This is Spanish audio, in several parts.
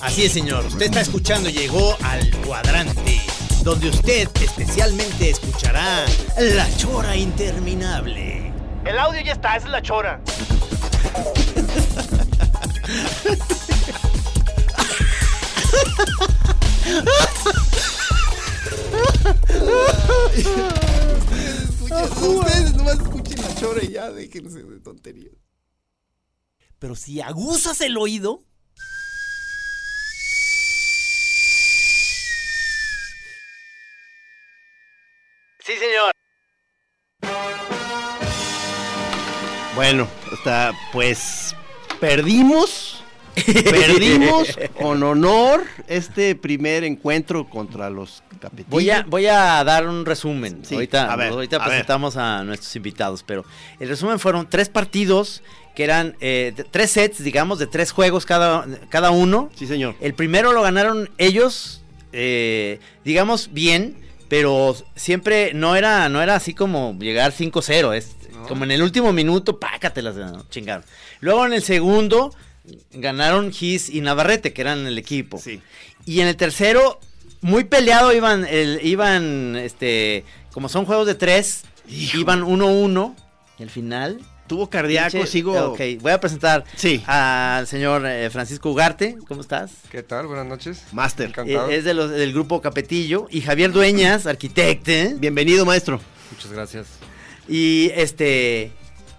Así es, señor. Usted está escuchando, llegó al cuadrante, donde usted especialmente escuchará la chora interminable. El audio ya está, esa es la Chora. Ustedes nomás y ya déjense de tonterías. Pero si aguzas el oído, Sí, señor. Bueno, hasta pues perdimos. Perdimos con honor este primer encuentro contra los capetillos. Voy a, voy a dar un resumen. Sí, ahorita a ver, ahorita a ver. presentamos a nuestros invitados, pero el resumen fueron tres partidos que eran eh, tres sets, digamos, de tres juegos cada, cada uno. Sí, señor. El primero lo ganaron ellos, eh, digamos, bien, pero siempre no era, no era así como llegar 5-0, es como en el último minuto, pácatelas, ¿no? chingaron. Luego en el segundo ganaron Gis y Navarrete, que eran el equipo. Sí. Y en el tercero, muy peleado iban, el, iban, este, como son juegos de tres, iban 1-1. Y al final... Tuvo cardíaco, pinche- sigo. Ok, voy a presentar Sí. al señor eh, Francisco Ugarte. ¿Cómo estás? ¿Qué tal? Buenas noches. Master. Encantado. Eh, es de los, del grupo Capetillo. Y Javier Dueñas, arquitecto. Bienvenido, maestro. Muchas gracias. Y este.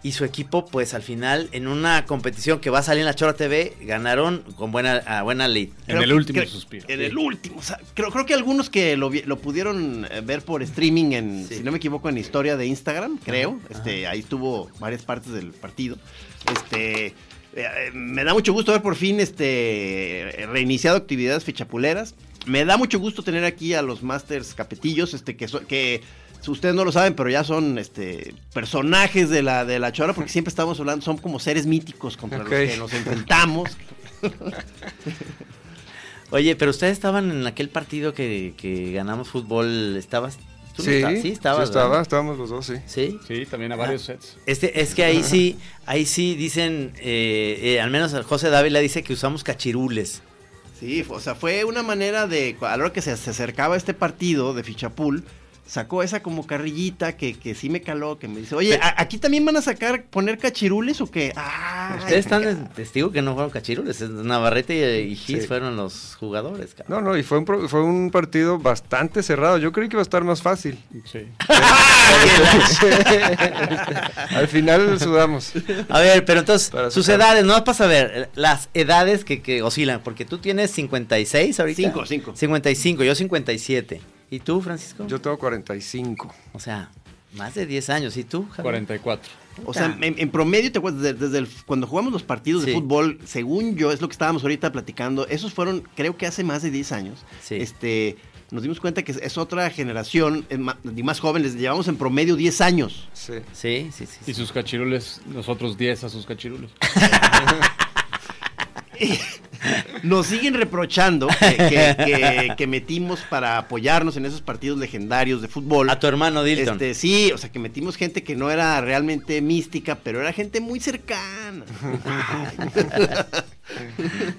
Y su equipo, pues al final, en una competición que va a salir en la Chora TV, ganaron con buena, a buena lead. En el que- último creo- suspiro. En el último. o sea, creo, creo que algunos que lo, lo pudieron eh, ver por streaming en, si no me equivoco, en historia de Instagram, creo. este, ahí estuvo varias partes del partido. Este. eh, eh, me da mucho gusto ver por fin este reiniciado actividades fichapuleras. Me da mucho gusto tener aquí a los Masters Capetillos, este que, so- que ustedes no lo saben, pero ya son este personajes de la de la chora porque siempre estamos hablando, son como seres míticos contra los que nos enfrentamos. Oye, pero ustedes estaban en aquel partido que, que ganamos fútbol. ¿Estabas? ¿Tú no Sí, estabas? Sí, estabas. sí estaba, estábamos los dos, sí. Sí. Sí, también a varios sets. Este, es que ahí sí, ahí sí dicen, eh, eh, al menos José Dávila dice que usamos cachirules. Sí, o sea, fue una manera de, a la hora que se, se acercaba este partido de Fichapul, sacó esa como carrillita que, que sí me caló, que me dice, oye, ¿a- ¿aquí también van a sacar, poner cachirules o qué? Ah, Ustedes están de testigo que no fueron cachirules, es Navarrete y, y Gis Sí. fueron los jugadores. cabrón. No, no, y fue un, pro- fue un partido bastante cerrado. Yo creí que iba a estar más fácil. Sí. Al final sudamos. A ver, pero entonces, Para sus sacar. edades, no para saber, eh, las edades que, que oscilan, porque tú tienes 56 ahorita. Cinco, cinco. 55, yo 57. ¿Y tú, Francisco? Yo tengo 45. O sea, más de 10 años. ¿Y tú, Javier? 44. O sea, en, en promedio, ¿te acuerdas? Desde, desde el- cuando jugamos los partidos de fútbol, según yo, es lo que estábamos ahorita platicando, esos fueron, creo que hace más de 10 años. Sí. Este, nos dimos cuenta que es, es otra generación, es y más jóvenes, llevamos en promedio 10 años. Sí. Sí, sí, sí. Y sus cachirules, nosotros 10 a sus cachirules. Nos siguen reprochando que, que- que- que metimos para apoyarnos en esos partidos legendarios de fútbol. A tu hermano Dilton. Este, sí, o sea, que metimos gente que no era realmente mística, pero era gente muy cercana.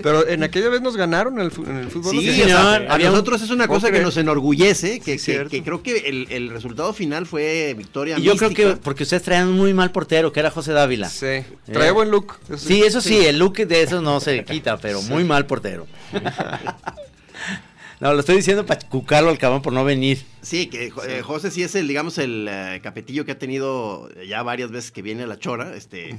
Pero en aquella vez nos ganaron en el, fu- en el fútbol. Sí, a Había un- nosotros es una ¿Cómo cosa que nos enorgullece, que, Sí, que- que creo que el, el resultado final fue victoria Y yo creo que porque ustedes traían un muy mal portero, que era José Dávila. Sí. Trae buen look. eso Sí, eso sí, el look de eso no se quita, pero muy mal portero. No, lo estoy diciendo para cucarlo al cabrón por no venir. Sí, que eh, José sí es el, digamos, el eh, capetillo que ha tenido ya varias veces que viene a la chora, este,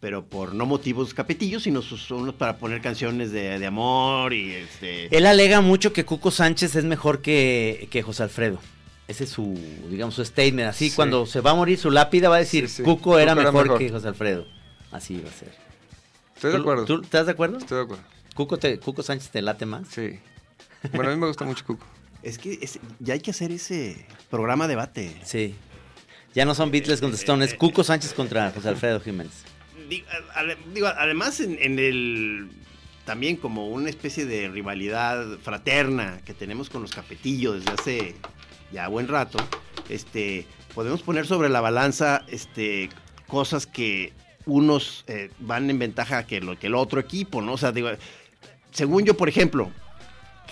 pero por no motivos capetillos, sino sus, son unos para poner canciones de, de amor y este. Él alega mucho que Cuco Sánchez es mejor que, que José Alfredo. Ese es su, digamos, su statement. Así, Sí. cuando se va a morir su lápida va a decir, Sí, sí. Cuco era Cuco era mejor, mejor. que José Alfredo. Así va a ser. Estoy de ¿Tú- acuerdo. ¿Tú estás de acuerdo? Estoy de acuerdo. Cuco, te, Cuco Sánchez te late más. Sí. Bueno, a mí me gusta mucho Cuco. Es que es- ya hay que hacer ese programa debate. Sí. Ya no son Beatles contra Stones, es Cuco Sánchez contra José Alfredo Jiménez. Digo, además en, en el también como una especie de rivalidad fraterna que tenemos con los capetillos desde hace ya buen rato, este podemos poner sobre la balanza este cosas que unos eh, van en ventaja que lo que el otro equipo, ¿no? O sea, digo, según yo, por ejemplo,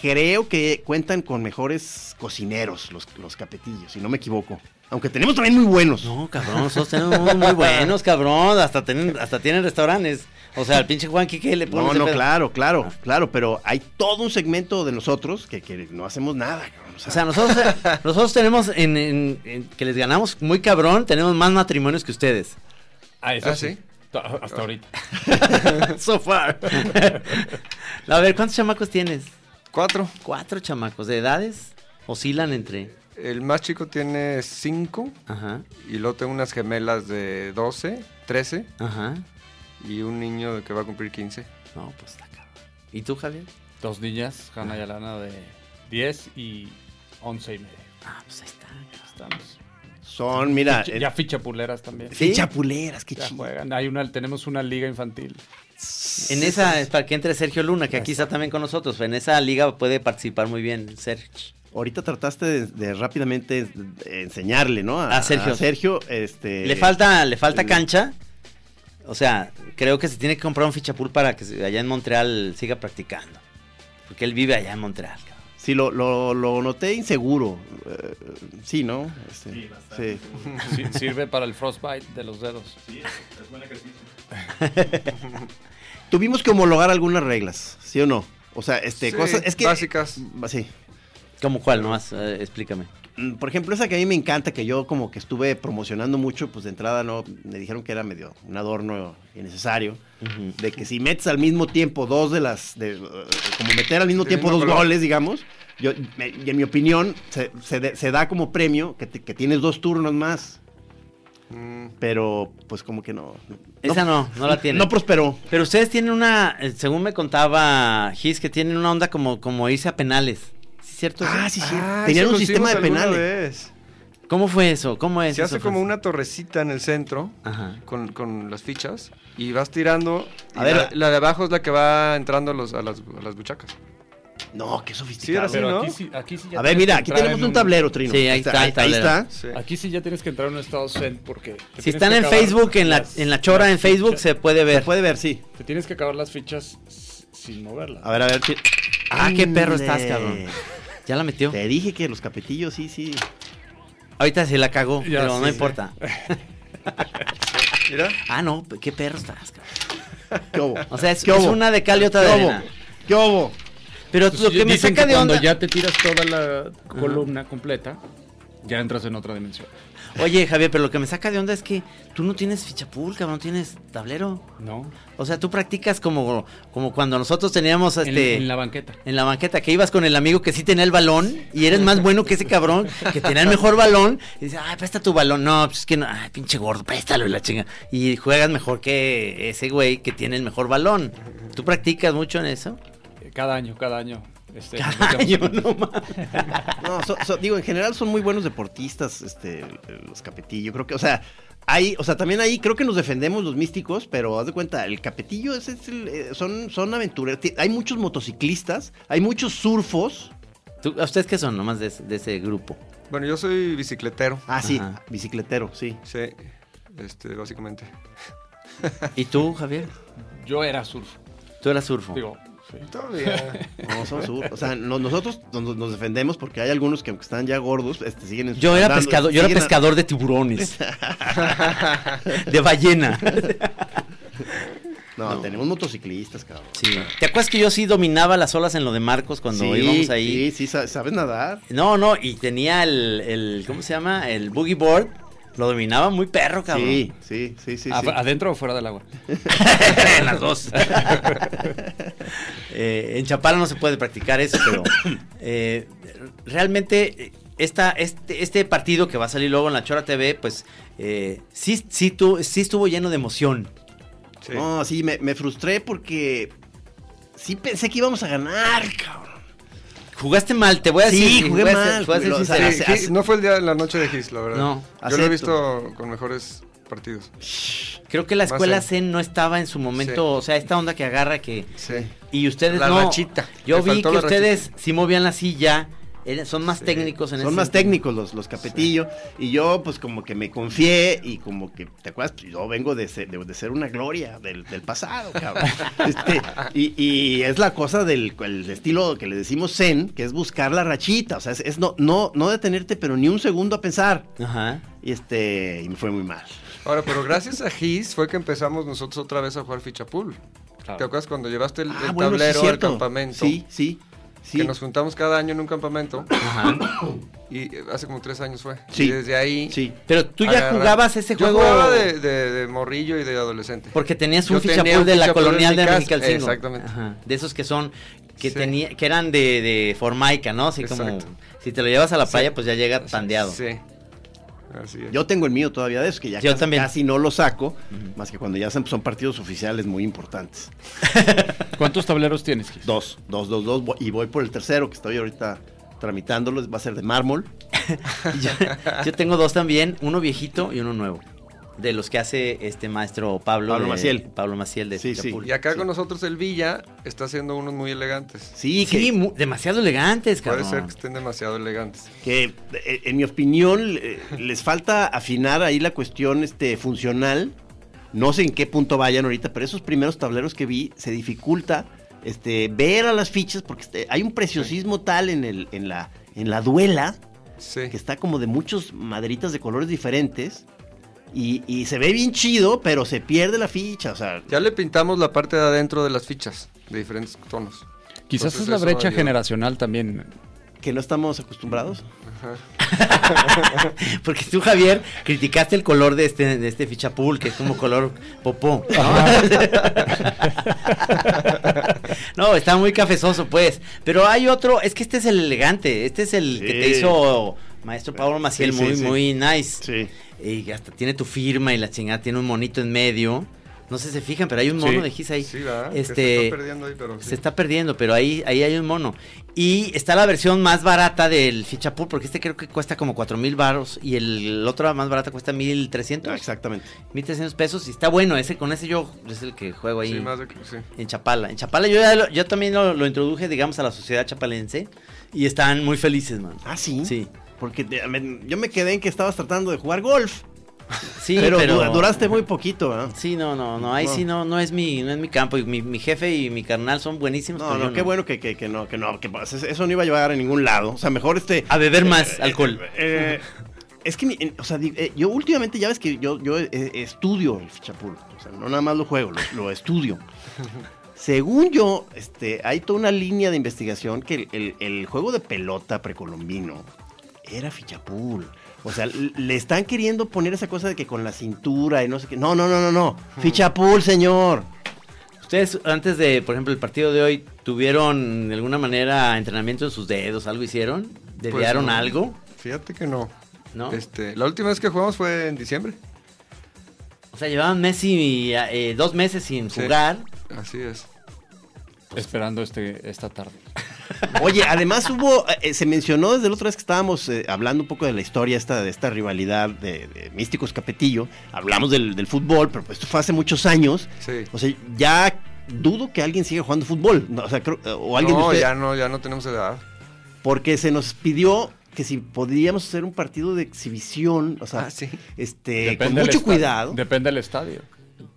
creo que cuentan con mejores cocineros los, los capetillos, si no me equivoco. Aunque tenemos también muy buenos. No, cabrón, nosotros tenemos muy buenos, cabrón. Hasta tienen, hasta tienen restaurantes. O sea, el pinche Juan ¿qué le pone No, no, pedo? claro, claro, claro, pero hay todo un segmento de nosotros que, que no hacemos nada, cabrón, o sea, O sea, nosotros, nosotros tenemos en, en- en que les ganamos muy cabrón, tenemos más matrimonios que ustedes. Ah, eso ¿Ah, sí. sí? Ta- Hasta ahorita. so far. A ver, ¿cuántos chamacos tienes? Cuatro. Cuatro chamacos. ¿De edades? Oscilan entre. El más chico tiene cinco. Ajá, Y luego tengo unas gemelas de 12, 13. ajá. Y un niño que va a cumplir 15. No, pues está cabrón. ¿Y tú, Javier? Dos niñas, Hanna y Alana de 10 y 11 y medio. Ah, pues ahí está. Estamos. Son, mira, Ficha- ya ficha puleras también. ¿Sí? chapuleras, qué Ya chido. juegan. Hay una, tenemos una liga infantil. En esa, es para que entre Sergio Luna, que aquí está también con nosotros. En esa liga puede participar muy bien Sergio. Ahorita trataste de, de rápidamente enseñarle, ¿no? A Sergio. Sergio, este... Le falta, le falta el- cancha. O sea, creo que se tiene que comprar un fichapul para que allá en Montreal siga practicando. Porque él vive allá en Montreal. Sí, lo, lo, lo noté inseguro. eh, sí, ¿no? Este, sí, Sí, sirve para el frostbite de los dedos. Tuvimos que homologar algunas reglas, ¿sí o no? O sea, este, Sí, cosas... Es que... básicas. Sí. ¿Cómo cuál? Nomás eh, explícame. Mm, Por ejemplo, esa que a mí me encanta, que yo como que estuve promocionando mucho, pues de entrada no, me dijeron que era medio un adorno innecesario, de que si metes al mismo tiempo dos de las, de, eh, como meter al mismo tiempo dos goles, digamos, yo, me- y en mi opinión, se, se de- se da como premio que, te- que tienes dos turnos más, Mm, pero pues como que no. Esa no, no la tiene. No prosperó. Pero ustedes tienen una, eh, según me contaba Gis, que tienen una onda como, como irse a penales. ¿Sí cierto? Ah, sí, sí. ah, Tenían un sistema de penales. vez. ¿Cómo fue eso? ¿Cómo es Se eso, hace como una torrecita en el centro Ajá. con, con las fichas y vas tirando. A A ver, la, la de abajo es la que va entrando a, los- a las, a las buchacas. No, qué Sí, sofisticado. era así, ¿no? aquí sí, aquí sí ya A ver, mira, aquí tenemos en un tablero, Trino. Sí, ahí está ahí, está. Sí. Aquí sí ya tienes que entrar en un estado zen porque... Si están en Facebook, en la, en la chora, en Facebook, fichas. se puede Se ver. puede ver, sí. Te tienes que acabar las fichas sin moverlas. A ver, a ver. Ah, qué perro estás, cabrón. Ya la metió. Te dije que los capetillos, sí, sí. Ahorita se la cagó, Ya pero no importa. Mira. Ah, no, qué perro estás, cabrón. ¿Qué hubo? O sea, es, ¿Qué es hubo? una de cal y otra ¿Qué de hubo? arena. ¿Qué hubo? Pero Pues lo que me saca de cuando onda... ya te tiras toda la columna completa, ya entras en otra dimensión. Oye, Javier, pero lo que me saca de onda es que tú no tienes fichapul, cabrón, no tienes tablero. ¿No? O sea, tú practicas como, como cuando nosotros teníamos En, este... en la banqueta. en la banqueta, que ibas con el amigo que sí tenía el balón y eres más bueno que ese cabrón que tenía el mejor balón y dices, ay, presta tu balón. No, pues es que no, ay, pinche gordo, préstalo y la chinga. Y juegas mejor que ese güey que tiene el mejor balón. ¿Tú practicas mucho en eso? Cada año, cada año. Este, no. No, so- so- digo, en general son muy buenos deportistas, este, los capetillos. Creo que, o sea, hay, o sea, también ahí creo que nos defendemos los místicos, pero haz de cuenta, el capetillo es, es el, eh, son, son aventureros. Hay muchos motociclistas, hay muchos surfos. ¿Tú- ¿A ustedes qué son nomás de, ese- de ese grupo? Bueno, yo soy bicicletero. Ah, sí, Ajá. bicicletero, sí. Sí. Este, básicamente. ¿Y tú, Javier? Yo era surf. Tú Tú eras surfo. Digo, sí. Todavía. No, somos sur. O sea, no- nosotros nos, nos defendemos porque hay algunos que aunque están ya gordos, este, siguen en su- Yo era andando- pescador, yo era a- pescador de tiburones. de ballena. No, tenemos motociclistas, cabrón. Sí. ¿Te acuerdas que yo sí dominaba las olas en lo de Marcos cuando Sí, íbamos ahí? Sí, sí, sa- sabes nadar. No, no, y tenía el, el, ¿cómo se llama? El boogie board. Lo dominaba muy perro, cabrón. Sí, sí, sí, sí. ¿Adentro o fuera del agua? en las dos. Eh, en Chapala no se puede practicar eso, pero eh, realmente esta, este, este partido que va a salir luego en la Chora TV, pues eh, sí, sí, tu- sí estuvo lleno de emoción. Sí. No, sí, me, me frustré porque sí pensé que íbamos a ganar, cabrón. Jugaste mal, te voy a Sí, decir. jugué mal, ser o sea. Sí, hace- Gis- no fue el día de la noche de Gis, la verdad. No, Yo lo he visto con mejores partidos. Creo que la escuela zen. Zen no estaba en su momento, Sí. o sea, esta onda que agarra que... Sí. Y ustedes La no. rachita. Yo Le vi que ustedes sí movían la silla, son más técnicos en Son ese más sentido. técnicos los, los capetillo. Y yo, pues, como que me confié y como que, ¿te acuerdas? Pues, Yo vengo de ser, de, de ser una gloria del, del pasado, cabrón. Este, y, y es la cosa del el estilo que le decimos zen, que es buscar la rachita. O sea, es, es no, no, no detenerte, pero ni un segundo a pensar. Ajá. Y este, y me fue muy mal. Ahora, pero gracias a Gis fue que empezamos nosotros otra vez a jugar fichapul. Claro. ¿Te acuerdas cuando llevaste el, el Ah, bueno, sí, tablero al campamento? Sí, sí. Sí. Que nos juntamos cada año en un campamento. Ajá. Y eh, hace como tres años fue. Sí. Y desde ahí. Sí. Pero tú ya agarra- jugabas ese Yo juego jugaba de, de- de morrillo y de adolescente. porque tenías un un de la colonial de Mexicalcingo. exactamente. Ajá. De esos que son que Sí. tenía que eran de, de formaica, ¿no? Así como si te lo llevas a la Sí. playa pues ya llega tandeado. Sí. Así es. Yo tengo el mío todavía de eso, que ya Yo casi, también. casi no lo saco, más que cuando ya son son partidos oficiales muy importantes. ¿Cuántos tableros tienes, Gis? Dos, dos, dos, dos, y voy por el tercero, que estoy ahorita tramitándolo, va a ser de mármol. yo, yo tengo dos también, uno viejito y uno nuevo. De los que hace este maestro Pablo, Pablo de- Maciel. Pablo Maciel de Sí. Y acá Sí. con nosotros el Villa está haciendo unos muy elegantes. Sí, que, Sí, demasiado elegantes, Puede cabrón. ser que estén demasiado elegantes. que eh, en mi opinión eh, les falta afinar ahí la cuestión este, funcional. No sé en qué punto vayan ahorita, pero esos primeros tableros que vi se dificulta este, ver a las fichas porque este, hay un preciosismo tal en, el, en, la, en la duela Sí. que está como de muchos maderitas de colores diferentes. Y, y se ve bien chido, pero se pierde la ficha. O sea, Ya le pintamos la parte de adentro de las fichas, de diferentes tonos. Quizás Entonces es la brecha generacional también. que no estamos acostumbrados. Porque tú, Javier, criticaste el color de este, de este fichapul, que es como color popó. ¿no? está muy cafezoso, pues. Pero hay otro, es que este es el elegante, este es el que te hizo maestro Pablo Maciel, Sí, sí, muy, sí. muy nice. Sí. Y hasta tiene tu firma y la chingada, tiene un monito en medio. No sé si se fijan, pero hay un mono Sí. de Gis ahí. Sí, ¿verdad? Este, se está perdiendo ahí, pero sí. se está perdiendo, pero ahí, ahí hay un mono. Y está la versión más barata del Fichapul, porque este creo que cuesta como 4 mil baros y el otro más barata cuesta 1300. Ah, exactamente. 1300 pesos y está bueno, ese con ese yo es el que juego ahí Sí, más de que- sí. en Chapala. En Chapala yo, ya lo- yo también lo, lo introduje, digamos, a la sociedad chapalense y están muy felices, man. Ah, sí. Sí. Porque te- me- yo me quedé en que estabas tratando de jugar golf. Sí, pero, pero, du- duraste muy poquito, ¿eh? Sí, no, no, no, ahí No. sí no, no es mi, no es mi campo. Y mi, mi jefe y mi carnal son buenísimos. No, no, qué bueno que, que, que no, que no, que pues, eso no iba a llevar a ningún lado. O sea, mejor este. A beber más alcohol. eh, es que, o sea, eh, yo últimamente ya ves que yo, yo eh, estudio el fichapul. O sea, no nada más lo juego, lo, lo estudio. Según yo, este, hay toda una línea de investigación que el, el- el juego de pelota precolombino era fichapul. O sea, le están queriendo poner esa cosa de que con la cintura y no sé qué. No, no, no, no, no. Fichapul, señor. Ustedes, antes de, por ejemplo, el partido de hoy, ¿tuvieron de alguna manera entrenamiento en sus dedos? ¿Algo hicieron? ¿Desviaron Pues no. algo? Fíjate que no. ¿No? Este, la última vez que jugamos fue en diciembre. O sea, llevaban Messi eh, dos meses sin Sí. jugar. Así es. Esperando este, esta tarde. Oye, además hubo, eh, se mencionó desde la otra vez que estábamos eh, hablando un poco de la historia esta, de esta rivalidad de, de Místicos Capetillo, hablamos del, del fútbol, pero pues esto fue hace muchos años, Sí. o sea, ya dudo que alguien siga jugando fútbol, no, o sea, creo- o alguien de no, ya no, ya no tenemos edad. porque se nos pidió que si podríamos hacer un partido de exhibición, o sea, Ah, sí. este, con Depende mucho cuidado. Depende del estadio.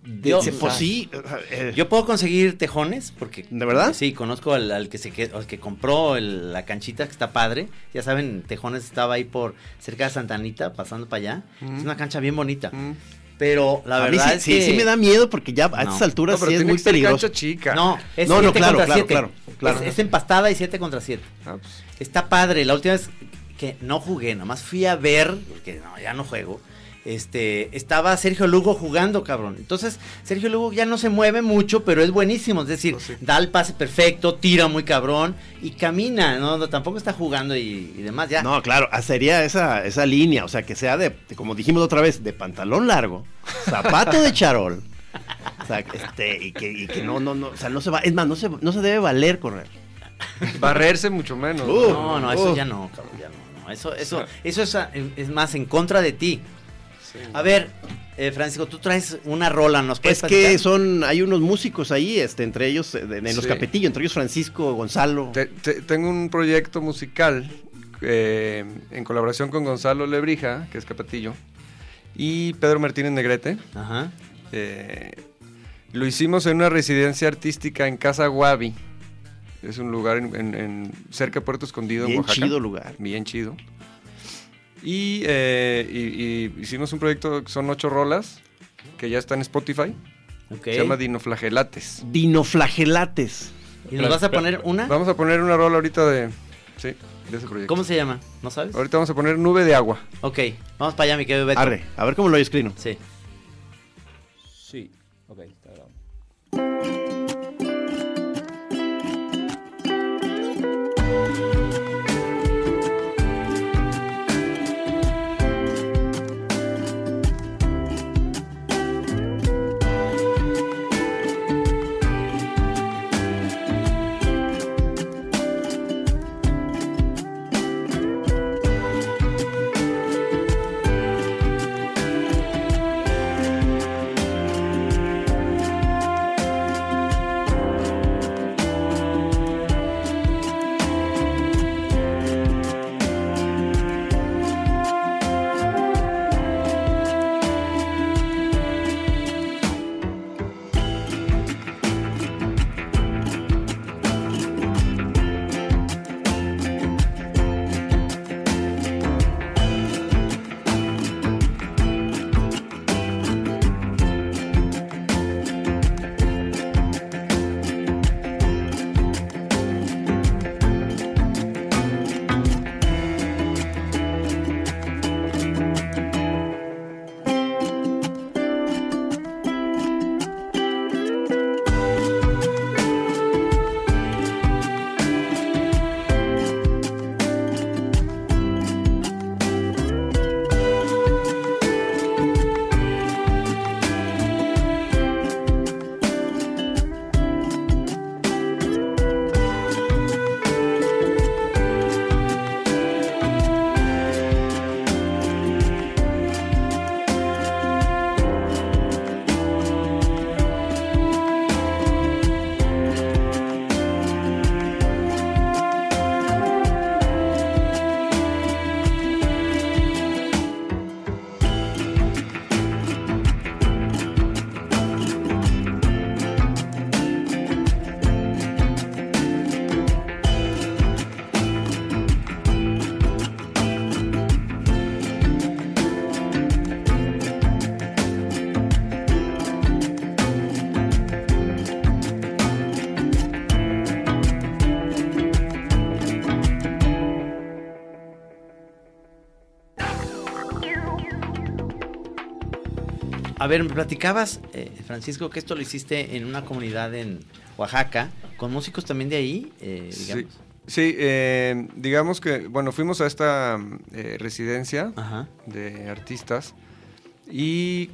De- Yo- se- pues sí. eh, Yo puedo conseguir tejones, porque... ¿De verdad? Sí, conozco al, al que se al que compró el- la canchita, que está padre. Ya saben, Tejones estaba ahí por cerca de Santa Anita, pasando para allá. Es una cancha bien bonita. Mm. Pero la a mí verdad sí, es sí, que... sí me da miedo porque ya a No. estas No, alturas pero sí es muy peligroso. cancha chica. No, es No, no, 7 claro, contra claro, 7. claro, claro. Es, es empastada y 7 contra 7. Ah, pues, Está padre. La última vez que no jugué, nomás fui a ver, porque no, ya no juego. Este, estaba Sergio Lugo jugando, cabrón. Entonces, Sergio Lugo ya no se mueve mucho, pero es buenísimo. Es decir, Pues sí. da el pase perfecto, tira muy cabrón y camina. No, no tampoco está jugando y, y demás. Ya. No, claro, ah, sería esa, esa línea, o sea, que sea de, de- como dijimos otra vez, de pantalón largo, zapato de charol. O sea, este, y que, y que no, no, no, o sea, no se va, es más, no se, no se debe valer correr. barrerse mucho menos. Uh, no, no, eso uh. ya no, cabrón, ya no. no. Eso, eso, eso es, es más en contra de ti. A ver, eh, Francisco, tú traes una rola, ¿nos puedes Es que son, hay unos músicos ahí, este, entre ellos, eh, en los Sí. Capetillo, entre ellos Francisco, Gonzalo. Te- te- tengo un proyecto musical eh, en colaboración con Gonzalo Lebrija, que es Capatillo, y Pedro Martínez Negrete. Ajá. Eh, lo hicimos en una residencia artística en Casa Guavi. Es un lugar en, en- en- cerca de Puerto Escondido, en Bien Oaxaca. chido lugar. Bien chido. Y, eh, y- y hicimos un proyecto que son ocho rolas, que ya está en Spotify. Se llama Dinoflagelates. Dinoflagelates. ¿Y nos vas a poner una? Vamos a poner una rola ahorita de, sí, de ese proyecto. ¿Cómo se llama? ¿No sabes? Ahorita vamos a poner Nube de Agua. Ok, vamos para allá, mi querido Beto. Arre, a ver cómo lo oyes, Crino. Sí. Sí. Ok, está grabando. A ver, me platicabas, eh, Francisco, que esto lo hiciste en una comunidad en Oaxaca, con músicos también de ahí, eh, Sí, digamos. sí, eh, digamos que, bueno, fuimos a esta eh, residencia Ajá. de artistas y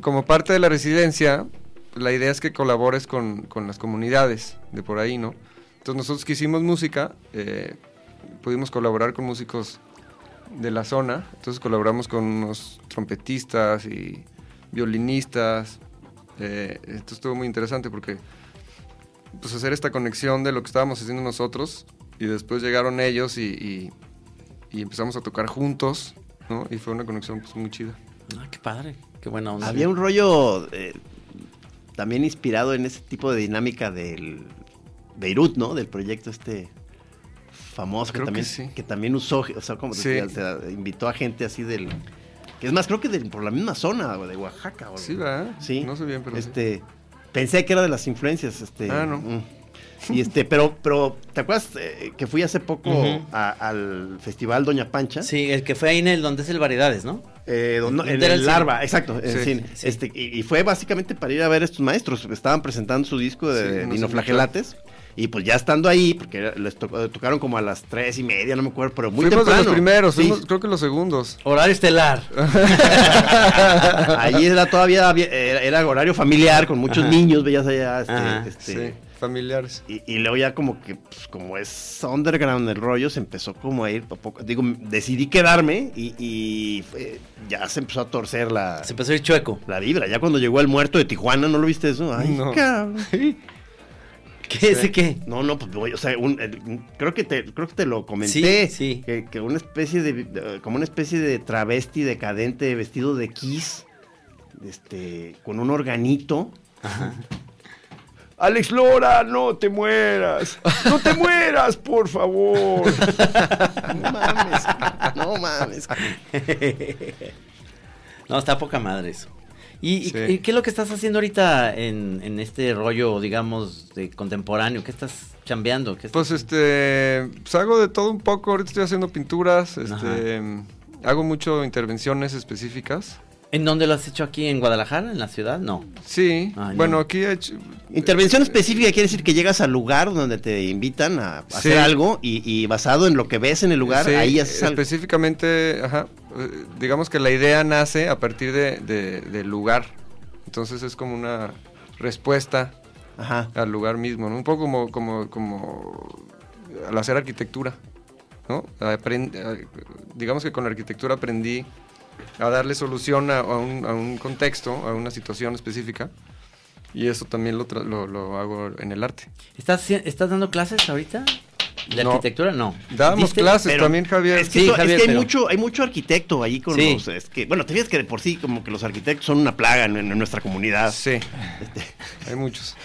como parte de la residencia, la idea es que colabores con, con las comunidades de por ahí, ¿no? Entonces nosotros que hicimos música, eh, pudimos colaborar con músicos de la zona, entonces colaboramos con unos trompetistas y violinistas, eh, esto estuvo muy interesante porque pues hacer esta conexión de lo que estábamos haciendo nosotros y después llegaron ellos y, y- y empezamos a tocar juntos, ¿no? Y fue una conexión pues muy chida. Ah, qué padre. Qué buena onda. Había un rollo eh, también inspirado en ese tipo de dinámica del Beirut, ¿no? Del proyecto este famoso que Creo que también, sí. que también usó, o sea, como Sí. decía, o sea, invitó a gente así del... Que es más, creo que del- por la misma zona de Oaxaca. O Sí, ¿verdad? Sí. No sé bien, pero sí. este, Pensé que era de las influencias, este... Ah, no. mm. Y este, pero, pero, ¿te acuerdas eh, que fui hace poco a- al festival Doña Pancha? Sí, el que fue ahí en el donde es el Variedades, ¿no? Eh, don- ¿Dónde en era el el Larva, cine? exacto, en el Sí, cine. sí. Este, y, y fue básicamente para ir a ver a estos maestros. Estaban presentando su disco de Dinoflagelates. Y pues ya estando ahí, porque les to- tocaron como a las tres y media, no me acuerdo, pero muy fuimos temprano. los primeros, Sí. fuimos, creo que los segundos. Horario estelar. Ahí era todavía, era, era horario familiar, con muchos Ajá. niños, veías allá, este, Ajá. este, Sí, familiares. Y, y luego ya como que, pues, como es underground el rollo, se empezó como a ir a poco. Digo, decidí quedarme y, y fue- ya se empezó a torcer la, Se empezó a ir chueco. la vibra. Ya cuando llegó el muerto de Tijuana, ¿no lo viste eso? Ay, No. cabrón. ¿Qué? ¿Ese qué? No, no, pues güey, o sea, un- el- creo que te creo que te lo comenté. Sí, sí. Que, que una especie de, de- como una especie de travesti decadente vestido de kiss, este, con un organito. Alex Lora, no te mueras. No te mueras, por favor. No mames. No mames. No, está poca madre eso. ¿Y, y- Sí. y qué es lo que estás haciendo ahorita en, en este rollo, digamos, de contemporáneo? ¿Qué estás chambeando? ¿Qué estás- Pues este, pues hago de todo un poco. Ahorita estoy haciendo pinturas, este, hago mucho intervenciones específicas. ¿En dónde lo has hecho aquí? ¿En Guadalajara? ¿En la ciudad? No. Sí, Ah, bueno, no. aquí he hecho... Intervención específica quiere decir que llegas al lugar donde te invitan a hacer Sí. algo y, y basado en lo que ves en el lugar, Sí, ahí haces algo. específicamente, ajá, eh, digamos que la idea nace a partir de, de- del lugar. Entonces es como una respuesta Ajá. al lugar mismo, ¿no? Un poco como, como, como al hacer arquitectura, ¿no? Aprend- eh, digamos que con la arquitectura aprendí a darle solución a, a un, a un contexto, a una situación específica. Y eso también lo, tra- lo, lo hago en el arte. ¿Estás, ¿Estás dando clases ahorita? ¿De No. arquitectura? No. Dábamos ¿Diste? clases Pero también, Javier. Es que, Sí, eso- es Javier, que hay, pero- mucho, hay mucho arquitecto ahí con Sí. los... Es que, bueno, te fijas que de por sí como que los arquitectos son una plaga en, en nuestra comunidad. Sí, Este, hay muchos.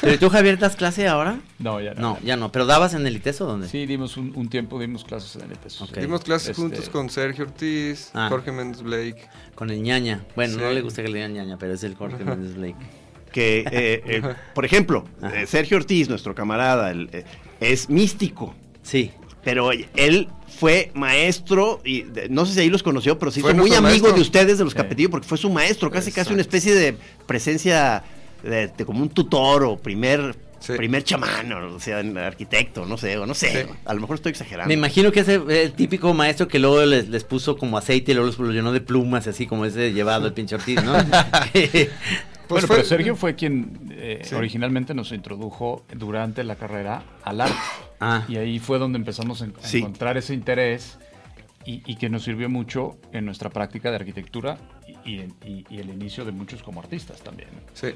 ¿Pero tú, Javier, das clase ahora? No, ya no. No, ya no. ¿Pero dabas en el ITESO o dónde? Sí, dimos un, un tiempo, dimos clases en el. Ok. Dimos clases Este- juntos con Sergio Ortiz, Ah. Jorge Méndez Blake. Con el ñaña. Bueno, Sí. no le gusta que le digan ñaña, pero es el Jorge Méndez Blake. Que, eh, eh, por ejemplo, eh, Sergio Ortiz, nuestro camarada, el, eh, es místico. Sí. Pero él fue maestro, y de- no sé si ahí los conoció, pero hizo Fue muy amigo maestro. de ustedes, de los Sí. Capetillo, porque fue su maestro, casi casi una especie de presencia de, de como un tutor o primer, Sí. primer chamán, o sea, arquitecto, no sé, o no sé, Sí. a lo mejor estoy exagerando. Me imagino que ese el típico maestro que luego les, les puso como aceite y luego los, los llenó de plumas, así como ese llevado el pinche Ortiz, ¿no? Pues bueno, fue- pero Sergio fue quien eh, Sí. originalmente nos introdujo durante la carrera al arte. ah, Y ahí fue donde empezamos a, Sí. encontrar ese interés y, y que nos sirvió mucho en nuestra práctica de arquitectura y, el inicio de muchos como artistas también. Sí.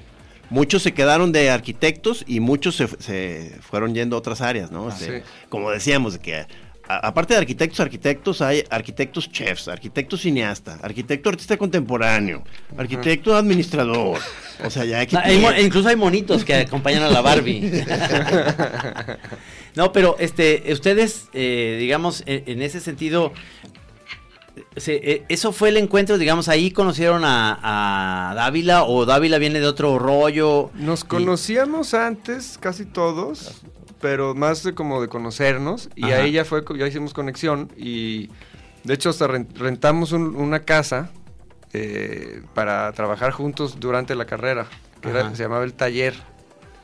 Muchos se quedaron de arquitectos y muchos se, se fueron yendo a otras áreas, ¿no? Ah, Este, sí. Como decíamos, de que aparte de arquitectos, arquitectos, hay arquitectos chefs, arquitecto cineasta, arquitecto artista contemporáneo, arquitecto administrador. O sea, ya hay que... No, hay mo- incluso hay monitos que acompañan a la Barbie. no, pero este, ustedes, eh, digamos, en, en ese sentido, se- eh, eso fue el encuentro, digamos, ahí conocieron a, a Dávila o Dávila viene de otro rollo. Nos Y- conocíamos antes, casi todos, pero más de como de conocernos. Y Ajá. ahí ya fue, ya hicimos conexión. Y de hecho, hasta ren- rentamos un- una casa eh, para trabajar juntos durante la carrera. Que era- se llamaba el taller.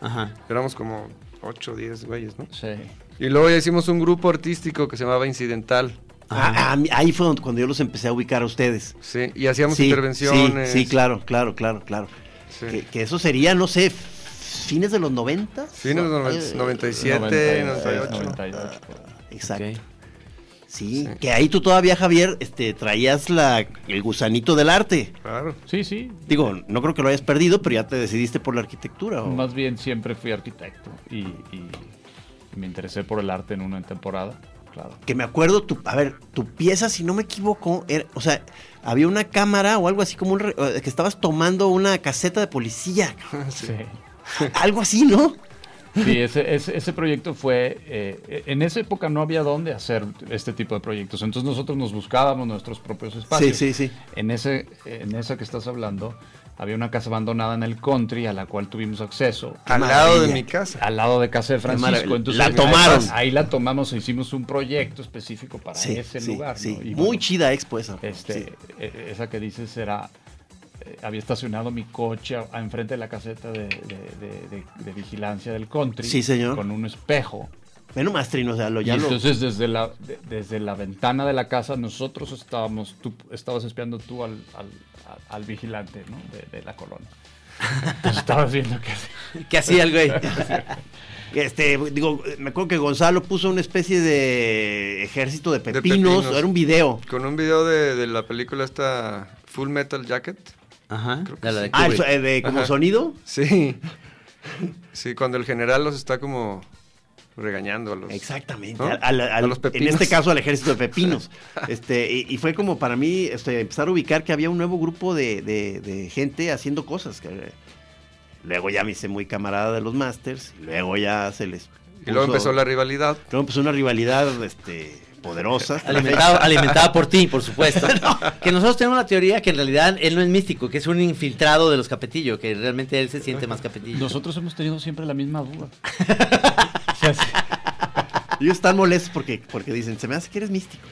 Ajá. Éramos como 8 o 10 güeyes, ¿no? Sí. Y luego ya hicimos un grupo artístico que se llamaba Incidental. Ah, ah, ahí fue donde- cuando yo los empecé a ubicar a ustedes. Sí, y hacíamos Sí, intervenciones. Sí, sí, claro, claro, claro, claro. Sí. Que, que eso sería, no sé, fines de los 90. Fines de los noven- Eh, 97, 96, 98. 98. por ahí. Exacto. Sí, Sí. que ahí tú todavía, Javier, este, traías la, el gusanito del arte. Claro. Sí, sí. Digo, no creo que lo hayas perdido, pero ya te decidiste por la arquitectura. ¿o? Más bien siempre fui arquitecto y, y me interesé por el arte en una temporada. claro. Que me acuerdo, tu, a ver, tu pieza, si no me equivoco, era, o sea, había una cámara o algo así como un, re- que estabas tomando una caseta de policía. Sí. Algo así, ¿no? Sí, ese, ese, ese proyecto fue, eh, en esa época no había dónde hacer este tipo de proyectos, entonces nosotros nos buscábamos nuestros propios espacios. Sí, sí, sí. En, ese, en esa que estás hablando, había una casa abandonada en el country a la cual tuvimos acceso. Al lado de mi casa. Al lado de casa de Francisco. Entonces, La tomaron. Ahí, la tomamos e hicimos un proyecto específico para Sí, ese sí, lugar. sí. ¿no? Y Muy bueno, chida expo esa. este, Sí. eh, esa que dices era. Había estacionado mi coche a, a enfrente de la caseta de, de- de- de- de vigilancia del country. Sí, señor. Con un espejo. Menos más trino, o sea, lo Y ya lo. entonces desde la, de- desde la ventana de la casa nosotros estábamos, tú estabas espiando tú al, al, vigilante ¿no? de, de la colonia. Entonces estabas viendo que ¿Qué hacía el güey? Este, digo, me acuerdo que Gonzalo puso una especie de ejército de pepinos, pepinos. era un video. Con un video de, de la película esta Full Metal Jacket. Ajá. Creo que de la de sí. Ah, eh, de como Ajá. sonido. Sí. Sí, cuando el general los está como regañando a los... Exactamente. ¿no? al- al- A los en este caso al ejército de pepinos. este, y, y fue como para mí este, empezar a ubicar que había un nuevo grupo de, de- de gente haciendo cosas. que, luego ya me hice muy camarada de los Masters. y Luego ya se les. Y luego empezó la rivalidad. Luego empezó una rivalidad este, poderosa. Alimentado, alimentada por ti, por supuesto. Que nosotros tenemos la teoría que en realidad él no es místico, que es un infiltrado de los capetillo, que realmente él se siente más capetillo. nosotros hemos tenido siempre la misma duda. Ellos están molestos porque, porque dicen, se me hace que eres místico.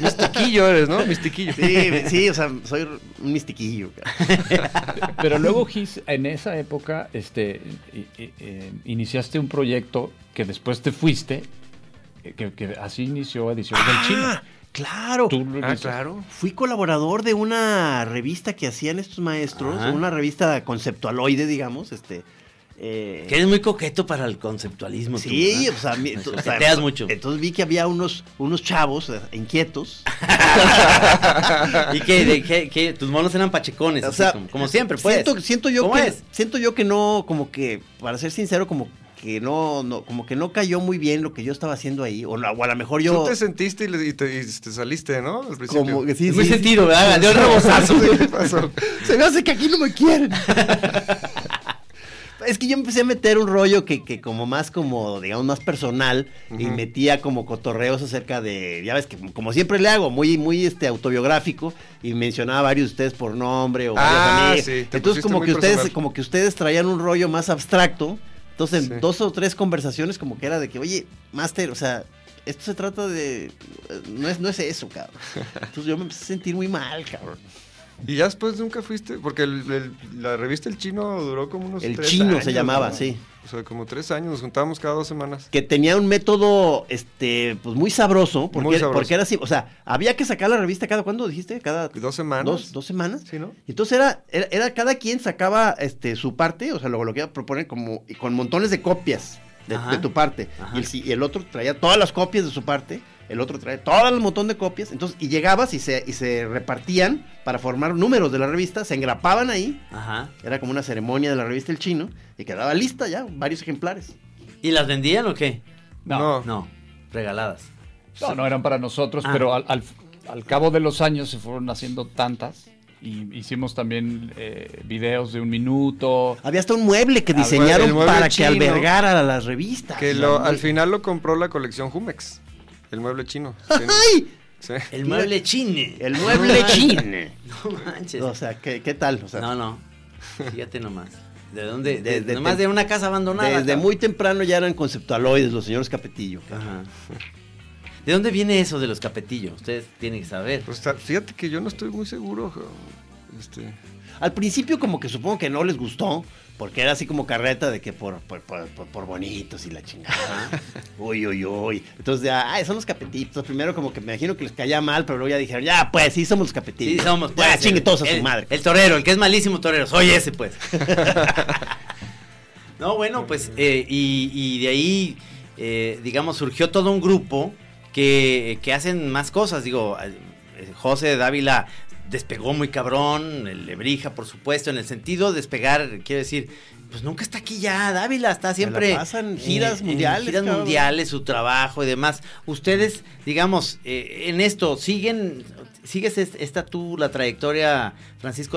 Mistiquillo eres, ¿no? Mistiquillo. Sí, sí, o sea, soy un mistiquillo. cara. Pero luego, Gis, en esa época, este, i- i- eh, iniciaste un proyecto que después te fuiste, eh, que, que así inició Ediciones del Chino. Ah, claro. Tú lo Ah, claro. Fui colaborador de una revista que hacían estos maestros, Ajá. una revista conceptualoide, digamos, este. eh, Que eres muy coqueto para el conceptualismo. tú, Sí, ¿verdad? o sea, mi- o sea, mucho. Entonces vi que había unos, unos chavos eh, inquietos. ¿Y que, tus monos eran pachecones, O así sea, como, como siempre, pues. Siento, siento yo ¿Cómo que es? siento yo que no, como que, para ser sincero, como que no, no, como que no cayó muy bien lo que yo estaba haciendo ahí. O, no, o a lo mejor yo. Tú te sentiste y, le- y te, y te saliste, ¿no? Al principio. como que sí, Es muy sí, sentido, ¿verdad? Dio el rebozazo. ¿Qué pasó? Se me hace que aquí no me quieren. Es que yo empecé a meter un rollo que, que como más como, digamos, más personal y metía como cotorreos acerca de, ya ves que como siempre le hago, muy, muy este autobiográfico y mencionaba a varios de ustedes por nombre o varios Ah, amigos. sí, te Entonces como muy que ustedes, personal. como que ustedes traían un rollo más abstracto. Entonces en Sí. dos o tres conversaciones como que era de que, oye, Master, o sea, esto se trata de, no es, no es eso, cabrón. Entonces yo me empecé a sentir muy mal, cabrón. Y ya después nunca fuiste, porque el- el- la revista El Chino duró como unos El tres Chino años, se llamaba, ¿no? sí. O sea, como tres años, nos juntábamos cada dos semanas. que tenía un método este pues muy sabroso porque, Muy sabroso. porque era así o sea había que sacar la revista cada cuándo dijiste cada Dos semanas. dos, dos semanas Sí, ¿no? entonces era, era era cada quien sacaba este su parte o sea lo, lo que iba a proponer como y con montones de copias de, tu parte y el, si- y el otro traía todas las copias de su parte el otro traía todo el montón de copias entonces y llegabas y se y se repartían para formar números de la revista se engrapaban ahí Ajá. era como una ceremonia de la revista El Chino y quedaba lista ya varios ejemplares ¿Y las vendían o qué? No, no, No, regaladas. no, eran para nosotros, Ah. pero al, al- al cabo de los años se fueron haciendo tantas. Y hicimos también eh, videos de un minuto. Había hasta un mueble que diseñaron mueble para que albergara a las revistas. Que lo, al final lo compró la colección Jumex, el mueble chino. ¡Ay! Sí. El mueble chine. El mueble chine. No manches. O sea, ¿qué, qué tal? O sea, No, no. Fíjate nomás. ¿De dónde? De, nomás de una casa abandonada. desde cabrón. muy temprano ya eran conceptualoides los señores Capetillo. Ajá. ¿De dónde viene eso de los capetillos? Ustedes tienen que saber. Pues fíjate que yo no estoy muy seguro. Este, Al principio como que supongo que no les gustó, porque era así como carreta de que por, por, por- por- por bonitos y la chingada. uy, uy, uy. Entonces ya, ay, son los capetitos. Primero como que me imagino que les caía mal, pero luego ya dijeron, ya, pues sí, somos los capetillos. Sí, somos. Ya, pues, chingue todos a su el- madre. El torero, el que es malísimo torero. Soy ese, pues. no, bueno, pues, eh, y, y de ahí, eh, digamos, surgió todo un grupo que, que hacen más cosas. Digo, eh, José Dávila despegó muy cabrón, el Lebrija, por supuesto, en el sentido de despegar, quiero decir, pues nunca está aquí ya, Dávila está siempre pasan giras mundiales, giras cabrón. mundiales, su trabajo y demás. Ustedes, digamos, eh, en esto siguen, sigues est- esta tú la trayectoria, Francisco.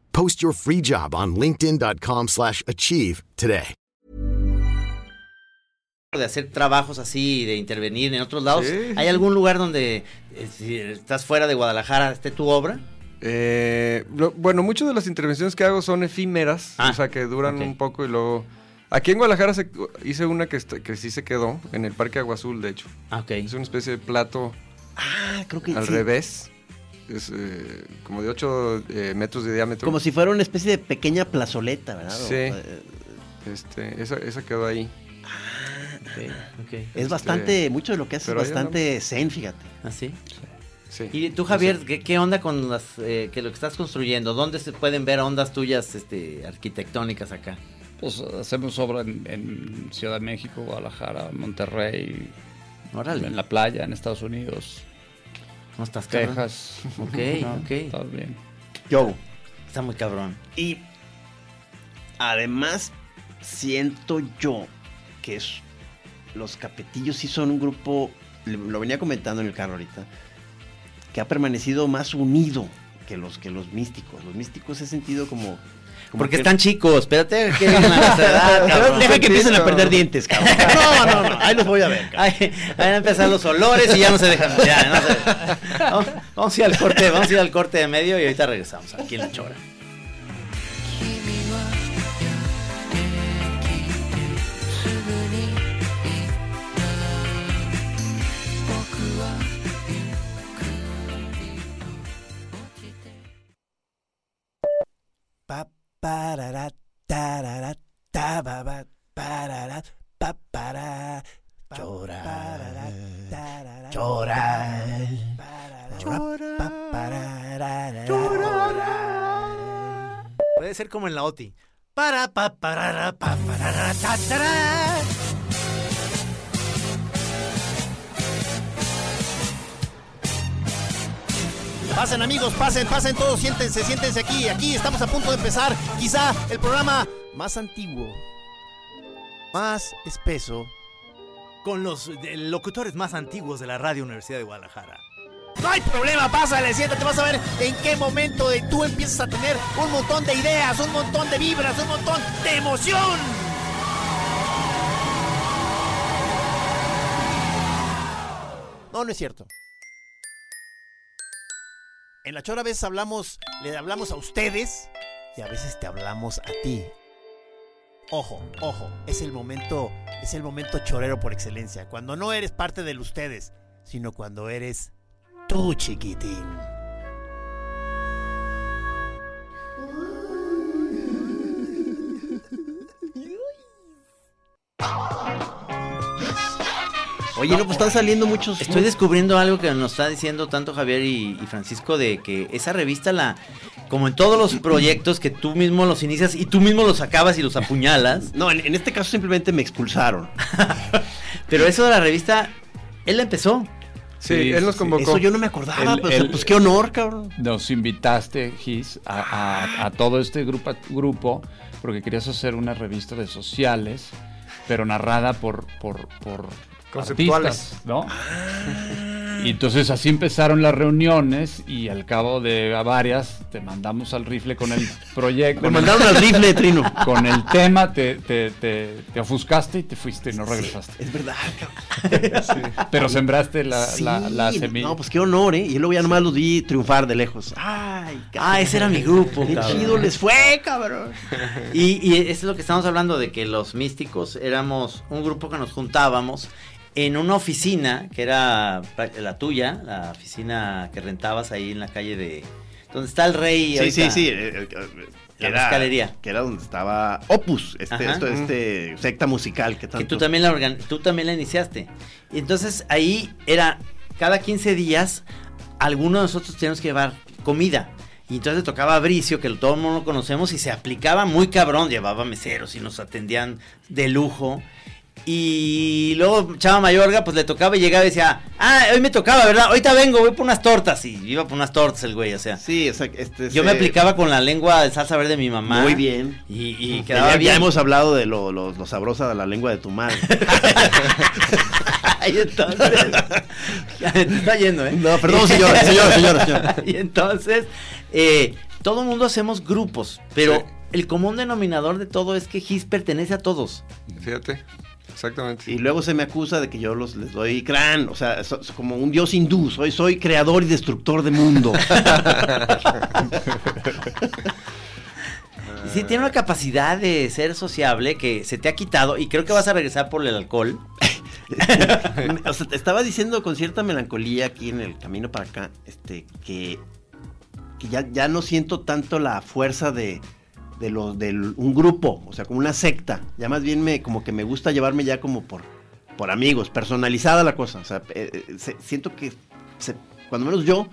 Post your free job on linkedin.com/achieve slash achieve today. de hacer trabajos así, de intervenir en otros lados. Sí, ¿Hay algún lugar donde, eh, si estás fuera de Guadalajara, esté tu obra? Eh, lo- bueno, muchas de las intervenciones que hago son efímeras, Ah, o sea, que duran un poco y luego... Aquí en Guadalajara se- hice una que, está- que sí se quedó, en el Parque Agua Azul, de hecho. Ah, ok. Es una especie de plato Ah, creo que al sí. revés. Es eh, como de 8 metros de diámetro. Como si fuera una especie de pequeña plazoleta, ¿verdad? O, Sí. eh, Este, esa, esa quedó ahí. Ok, ok. Es bastante, mucho de lo que hace es bastante zen, fíjate. ¿Ah, sí? Sí. Y tú, Javier, ¿qué, qué onda con las, eh, que lo que estás construyendo? ¿Dónde se pueden ver ondas tuyas este, arquitectónicas acá? Pues hacemos obra en, en Ciudad de México, Guadalajara, Monterrey, Órale. en la playa, en Estados Unidos, ¿Cómo estás, cabrón? Texas. Ok, No, ok. Todo bien. Yo. Está muy cabrón. Y además siento yo que es- los capetillos sí son un grupo, lo venía comentando en el carro ahorita, que ha permanecido más unido que los, que los místicos. Los místicos he sentido como... como Porque que- están chicos, espérate que lleguen a nuestra edad, cabrón. Deja que empiecen a perder dientes, cabrón. No, no, no, ahí los voy a ver. Ay, van a empezar los olores y ya no se dejan. Ya, no se- vamos, vamos a ir al corte, vamos a ir al corte de medio y ahorita regresamos aquí en la chora. Parara, tarara, tababa, parara, pa, para, llorar, llorar, llorar, llorar. Puede ser como en la OTI. Para, pa, parara, pa, parara, ta, Pasen amigos, pasen, pasen todos, siéntense, siéntense aquí. Aquí estamos a punto de empezar quizá el programa más antiguo, más espeso. Con los eh, locutores más antiguos de la Radio Universidad de Guadalajara. No hay problema, pásale, siéntate, vas a ver en qué momento de tú empiezas a tener un montón de ideas, un montón de vibras, un montón de emoción. No, no es cierto. En la chora a veces hablamos, le hablamos a ustedes y a veces te hablamos a ti. Ojo, ojo, es el momento, es el momento chorero por excelencia, cuando no eres parte del ustedes, sino cuando eres tú, chiquitín. Oye, no, pues están saliendo muchos... Estoy descubriendo algo que nos está diciendo tanto Javier y, y Francisco de que esa revista la como en todos los proyectos que tú mismo los inicias y tú mismo los acabas y los apuñalas. No, en, en este caso simplemente me expulsaron. Pero eso de la revista él la empezó. Sí, Sí, él nos convocó. Eso yo no me acordaba, El- pues, el- pues qué honor, cabrón. Nos invitaste, Gis, a, a- a todo este grupo, grupo porque querías hacer una revista de sociales, pero narrada por, por, por Conceptuales. artistas, ¿no? Y entonces así empezaron las reuniones y al cabo de varias te mandamos al rifle con el proyecto. Me mandaron al rifle, Trino. Con el tema te, te, te, te ofuscaste y te fuiste y no regresaste. Es verdad, cabrón. Pero sembraste la, Sí, la, la semilla. No, pues qué honor, ¿eh? Y luego ya nomás los vi triunfar de lejos. Ay, Ah, ese era mi grupo, Qué cabrón. chido les fue, cabrón. Y, y eso es lo que estamos hablando de que los místicos éramos un grupo que nos juntábamos en una oficina que era la tuya, la oficina que rentabas ahí en la calle de, Donde está el rey. Sí, ahorita. sí, sí. eh, eh, La que era- mezcalería. Que era donde estaba Opus, este, Ajá. esto- este secta musical que Que tanto. tú también, la organ- tú también la iniciaste. Y entonces ahí era, cada 15 días, alguno de nosotros teníamos que llevar comida. Y entonces tocaba a Bricio, que todo el mundo lo conocemos, y se aplicaba muy cabrón. Llevaba meseros y nos atendían de lujo. Y luego Chava Mayorga, pues le tocaba y llegaba y decía, ah, hoy me tocaba, ¿verdad? Ahorita vengo, voy por unas tortas. Y iba por unas tortas el güey, o sea. Sí, o sea, este, Yo se- me aplicaba con la lengua de salsa verde de mi mamá. Muy bien. Y, y Ya- quedaba ya, bien. hemos hablado de lo, lo- lo sabrosa de la lengua de tu madre. y entonces. Ya me está yendo, ¿eh? No, perdón, señora, señora, señora, señora. y entonces, eh, todo el mundo hacemos grupos, pero Sí. el común denominador de todo es que Gis pertenece a todos. Fíjate, exactamente. Y luego se me acusa de que yo los, les doy crán, o sea, so- so- como un dios hindú, soy, soy creador y destructor de mundo. Sí, tiene una capacidad de ser sociable que se te ha quitado y creo que vas a regresar por el alcohol. o sea, te estaba diciendo con cierta melancolía aquí en el camino para acá, este, que, que ya, ya no siento tanto la fuerza de, de los de un grupo, o sea, como una secta. Ya más bien me, como que me gusta llevarme ya como por, por amigos, personalizada la cosa. O sea, eh, eh, siento que cuando menos yo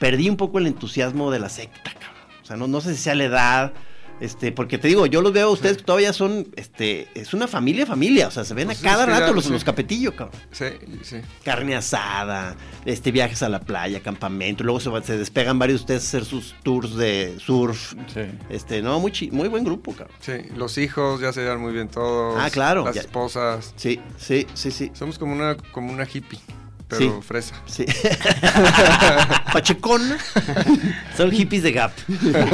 perdí un poco el entusiasmo de la secta, cabrón. O sea, no, no sé si sea la edad. Este, porque te digo, yo los veo a ustedes que todavía son, este, es una familia, familia, o sea, se ven Pues a cada rato los, sí. los capetillos, cabrón Sí, sí. carne asada, este viajes a la playa, campamento, luego se, se despegan varios de ustedes a hacer sus tours de surf. Sí. Este, no, muy muy buen grupo, cabrón. Sí, los hijos ya se llevan muy bien todos. Ah, claro, Las ya. esposas. Sí, sí, sí, sí. Somos como una, como una hippie, pero Sí. fresa. Sí. Pachecón. Son hippies de Gap.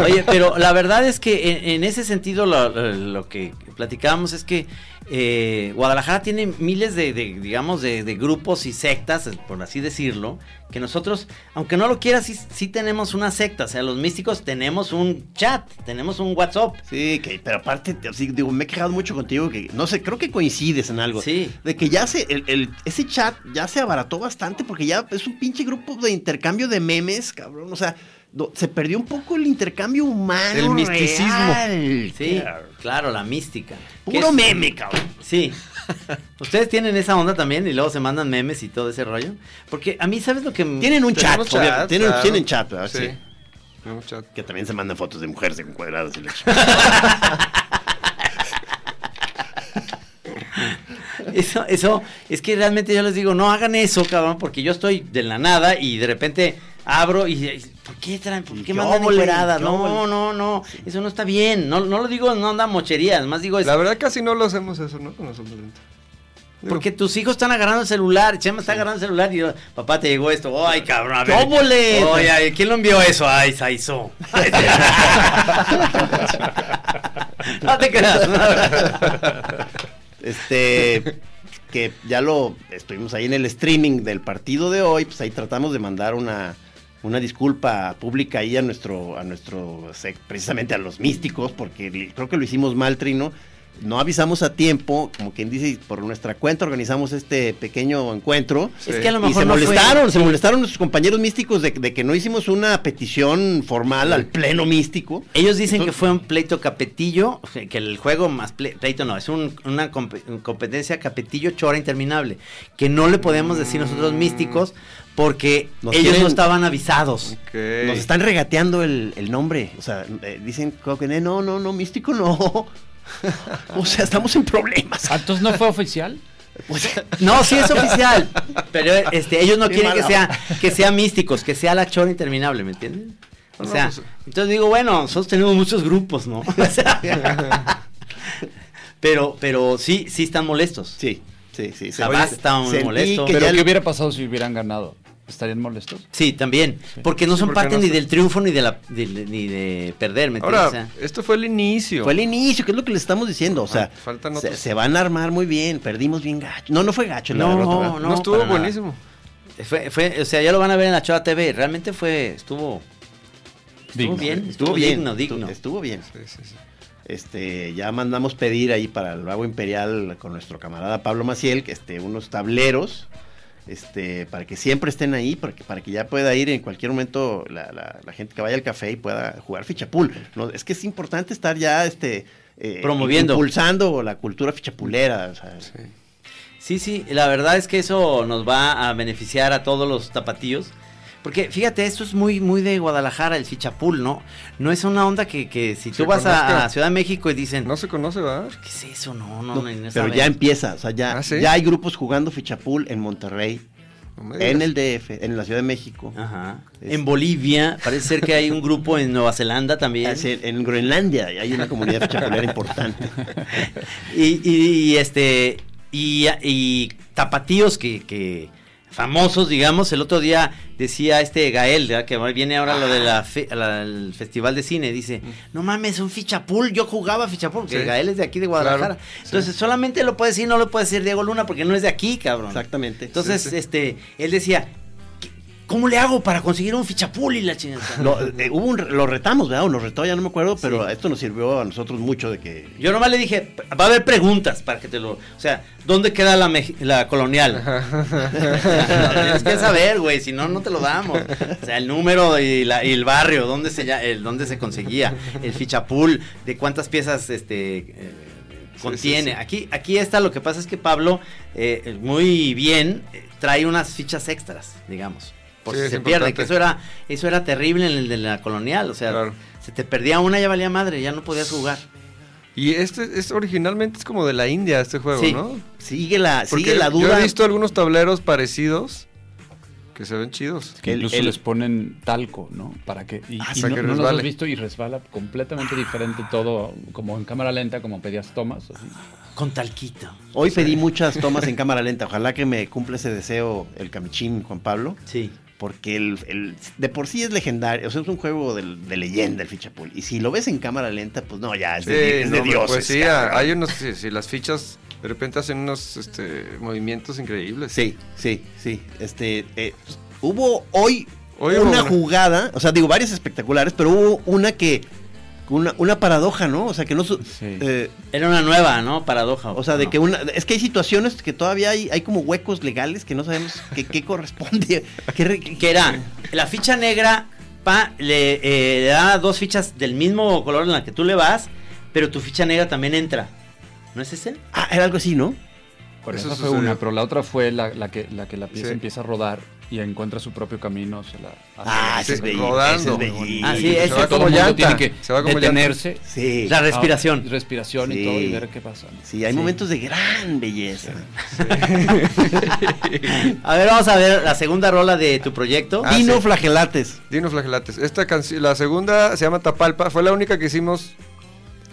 Oye, pero la verdad es que en, en ese sentido lo, lo- lo que platicábamos es que eh, Guadalajara tiene miles de, de, digamos, de, de grupos y sectas, por así decirlo, que nosotros, aunque no lo quieras, sí, sí tenemos una secta. O sea, los místicos tenemos un chat, tenemos un WhatsApp. Sí, que, pero aparte, te- así, digo, me he quejado mucho contigo que, no sé, creo que coincides en algo. Sí. De que ya se, el, el- ese chat ya se abarató bastante porque ya es un pinche grupo de intercambio de memes, cabrón. O sea, se perdió un poco el intercambio humano. El misticismo. real, Sí, claro, la mística. Puro es- meme, cabrón. Sí. ¿Ustedes tienen esa onda también y luego se mandan memes y todo ese rollo? Porque a mí, ¿sabes lo que... Tienen un chat, chat, tienen, claro. tienen chat, ¿verdad? Sí. Sí. Tenemos chat. Que también se mandan fotos de mujeres encuadradas y chingada. Eso, eso, es que realmente yo les digo, no hagan eso, cabrón, porque yo estoy de la nada y de repente abro y, ¿por qué traen, por qué mandan encueradas? No, no, no, eso no está bien, no, no lo digo, no anda mocherías, más digo es La verdad casi no lo hacemos eso, ¿no? Con nosotros. Digo, porque tus hijos están agarrando el celular, Chema está agarrando el celular y yo, papá te llegó esto, ay cabrón, a ver. Oye, ay, ¿quién lo envió eso? Ay, Saizo. no te creas. Este, que ya lo estuvimos ahí en el streaming del partido de hoy, pues ahí tratamos de mandar una, una disculpa pública ahí a nuestro, a nuestro, precisamente a los místicos, porque creo que lo hicimos mal, Trino. No avisamos a tiempo, como quien dice, por nuestra cuenta organizamos este pequeño encuentro. Es que a lo Y mejor se no fue- molestaron, se molestaron nuestros compañeros místicos de, de que no hicimos una petición formal al pleno místico. Ellos dicen que fue un pleito capetillo, que el juego más ple- pleito no, es un- una compe- competencia capetillo chora interminable, que no le podemos decir nosotros místicos porque Nos ellos quieren- no estaban avisados. Nos están regateando el, el nombre. O sea, eh, dicen no, no, no, místico no. o sea, estamos en problemas. Ah, Entonces no fue oficial. Pues, No, sí es oficial, pero este, ellos no Qué quieren que sea, que sea místicos, que sea la chora interminable, ¿me entienden? O No, sea, pues- entonces digo, bueno, nosotros tenemos muchos grupos, ¿no? O sea, pero, pero sí, sí están molestos. sí, sí, sí. se- Jamás oye, estaba muy molesto. que Pero ya ¿qué hubiera pasado si hubieran ganado? ¿Estarían molestos? Sí, también. Porque no Sí, son porque parte no ni son- del triunfo ni de la de- ni de perder, ¿me entiendes? Ahora, O sea, esto fue el inicio. Fue el inicio, que es lo que les estamos diciendo. O sea, Ah, faltan se, van a armar muy bien. Perdimos bien gacho. No, no fue gacho la No, derrota, ¿verdad? no, no, estuvo buenísimo. fue, fue, o sea, ya lo van a ver en la Chora TV. Realmente fue, estuvo, estuvo Digno. bien, Estuvo bien, digno, estuvo- digno. Estuvo bien. Sí, sí, sí. Este, ya mandamos pedir ahí para el Vago Imperial con nuestro camarada Pablo Maciel, que este, unos tableros este, para que siempre estén ahí, para que, para que ya pueda ir en cualquier momento la, la- la gente que vaya al café y pueda jugar fichapul. No, es que es importante estar ya este, eh, Promoviendo. impulsando la cultura fichapulera. o sea, Sí, sí, la verdad es que eso nos va a beneficiar a todos los tapatíos. Porque fíjate, esto es muy, muy de Guadalajara, el fichapul, ¿no? No es una onda que, que si tú Se vas a, Ciudad de México y dicen, No se conoce, ¿verdad? ¿qué es eso? No, no, no, no, no pero ya empieza, o sea, ya, ¿Ah, sí? ya hay grupos jugando fichapul en Monterrey, No en el DF, en la Ciudad de México. Ajá. Es- En Bolivia, parece ser que hay un grupo en Nueva Zelanda también. Es en, en Groenlandia hay una comunidad fichapulera importante. Y, y- y, este y, y tapatíos que, que famosos, digamos, el otro día decía este Gael, ¿verdad? que viene ahora lo del festival de cine, dice, no mames, un fichapul, yo jugaba fichapul, Sí. Gael es de aquí de Guadalajara. Claro, sí. Entonces, solamente lo puede decir, no lo puede decir Diego Luna porque no es de aquí, cabrón. Exactamente. Entonces, Sí, este, él decía, "¿Qué- ¿cómo le hago para conseguir un fichapul y la chingada? Lo, eh, hubo un re- lo retamos, ¿verdad? O nos retó, ya no me acuerdo, pero esto nos sirvió a nosotros mucho de que... Yo nomás le dije, va a haber preguntas para que te lo... O sea, ¿dónde queda la, la colonial? No, tienes que saber, güey, si no, no te lo damos. O sea, el número y, la- y el barrio, dónde se, ya- el, dónde se conseguía, el fichapul, de cuántas piezas este, eh, contiene. sí. Aquí, aquí está, lo que pasa es que Pablo, eh, muy bien, eh, trae unas fichas extras, digamos. Por Sí, si se pierde, que eso era, eso era terrible en el de la colonial. O sea, Claro. se te perdía una, ya valía madre, ya no podías jugar. Y este es originalmente es como de la India este juego, Sí. ¿no? Sigue la, Porque sigue la Yo duda. he visto algunos tableros parecidos que se ven chidos. Que El- incluso el- les ponen talco, ¿no? Para que. Y, Ah, y para no, que no los has visto y resbala completamente diferente todo, como en cámara lenta, como pedías tomas. así. Con talquito. Hoy pedí muchas tomas en cámara lenta. Ojalá que me cumpla ese deseo el camichín Juan Pablo. Sí. Porque el, el- de por sí es legendario. O sea, es un juego de, leyenda el fichapul. Y si lo ves en cámara lenta, pues no, ya es de, Sí, es de no, dioses. Pues sí, cabrón. hay unos, sí, sí, las fichas de repente hacen unos este, movimientos increíbles. Sí, sí, sí. Este, eh, hubo hoy, Hoy hubo una una. jugada, o sea, digo, varias espectaculares, pero hubo una que, una, una paradoja, ¿no? O sea, que no... su- Sí. eh, Era una nueva, ¿no? Paradoja. o sea, de No. que una... Es que hay situaciones que todavía hay, hay como huecos legales que no sabemos qué, qué corresponde. qué Que era la ficha negra, pa, le, eh, le da dos fichas del mismo color en la que tú le vas, pero tu ficha negra también entra. ¿No es ese? Ah, era algo así, ¿no? Por Eso esa fue sucedió. una, pero la otra fue la, la que, la que la pieza Sí. empieza a rodar y encuentra su propio camino. Se la hace- Ah, ese es Sí, bellísimo. rodando. ese es bellísimo. Ah, sí, se va como todo mundo llanta, tiene que se va como detenerse. Sí. La respiración. Ah, respiración Sí. y todo y ver qué pasa. ¿no? Sí, hay momentos de gran belleza. A ver, vamos a ver la segunda rola de tu proyecto. Ah, Dino sí. flagelates. Dino Flagelates. Esta canción, la segunda se llama Tapalpa, fue la única que hicimos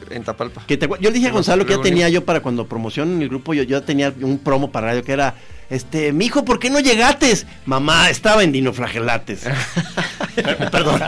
en Tapalpa. Que te acuer- yo le dije a Gonzalo que ya tenía yo para cuando promoción en el grupo, yo, yo tenía un promo para radio que era, este, mi hijo, ¿por qué no llegates? Mamá, estaba en dinoflagelates. Perdón.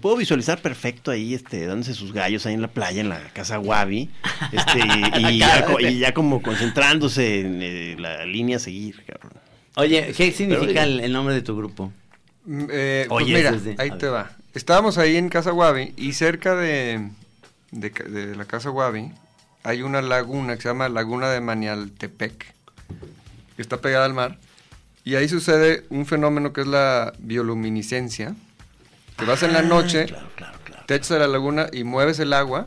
Puedo visualizar perfecto ahí, este, dándose sus gallos ahí en la playa, en la casa Wabi, este, y, y ya, co- y ya como concentrándose en eh, la línea a seguir, cabrón. Oye, ¿qué significa el, el nombre de tu grupo? Mm, eh, pues Oye, mira, de- ahí te ver. va. Estábamos ahí en Casa Guavi y cerca de, de, la Casa Guavi hay una laguna que se llama Laguna de Manialtepec, que está pegada al mar. Y ahí sucede un fenómeno que es la bioluminiscencia. Te vas Ah, en la noche, te echas a la laguna y mueves el agua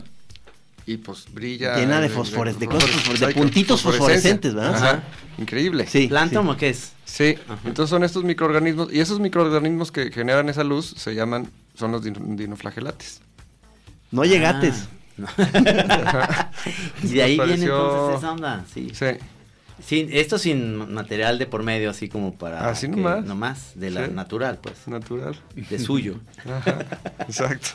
y pues brilla. Llena de fosfores- de de exacto, puntitos fosforescentes, ¿verdad? Ajá. Increíble. Sí. ¿Planta o qué es? Sí, entonces son estos microorganismos, y esos microorganismos que generan esa luz se llaman, son los din- dinoflagelates. No llegates. Ah, no. y de ahí viene entonces esa onda, sí. Sí. Sin, esto sin material de por medio, así como para... Así que- nomás. nomás, de la Sí. natural, pues. Natural. De suyo. Ajá, exacto.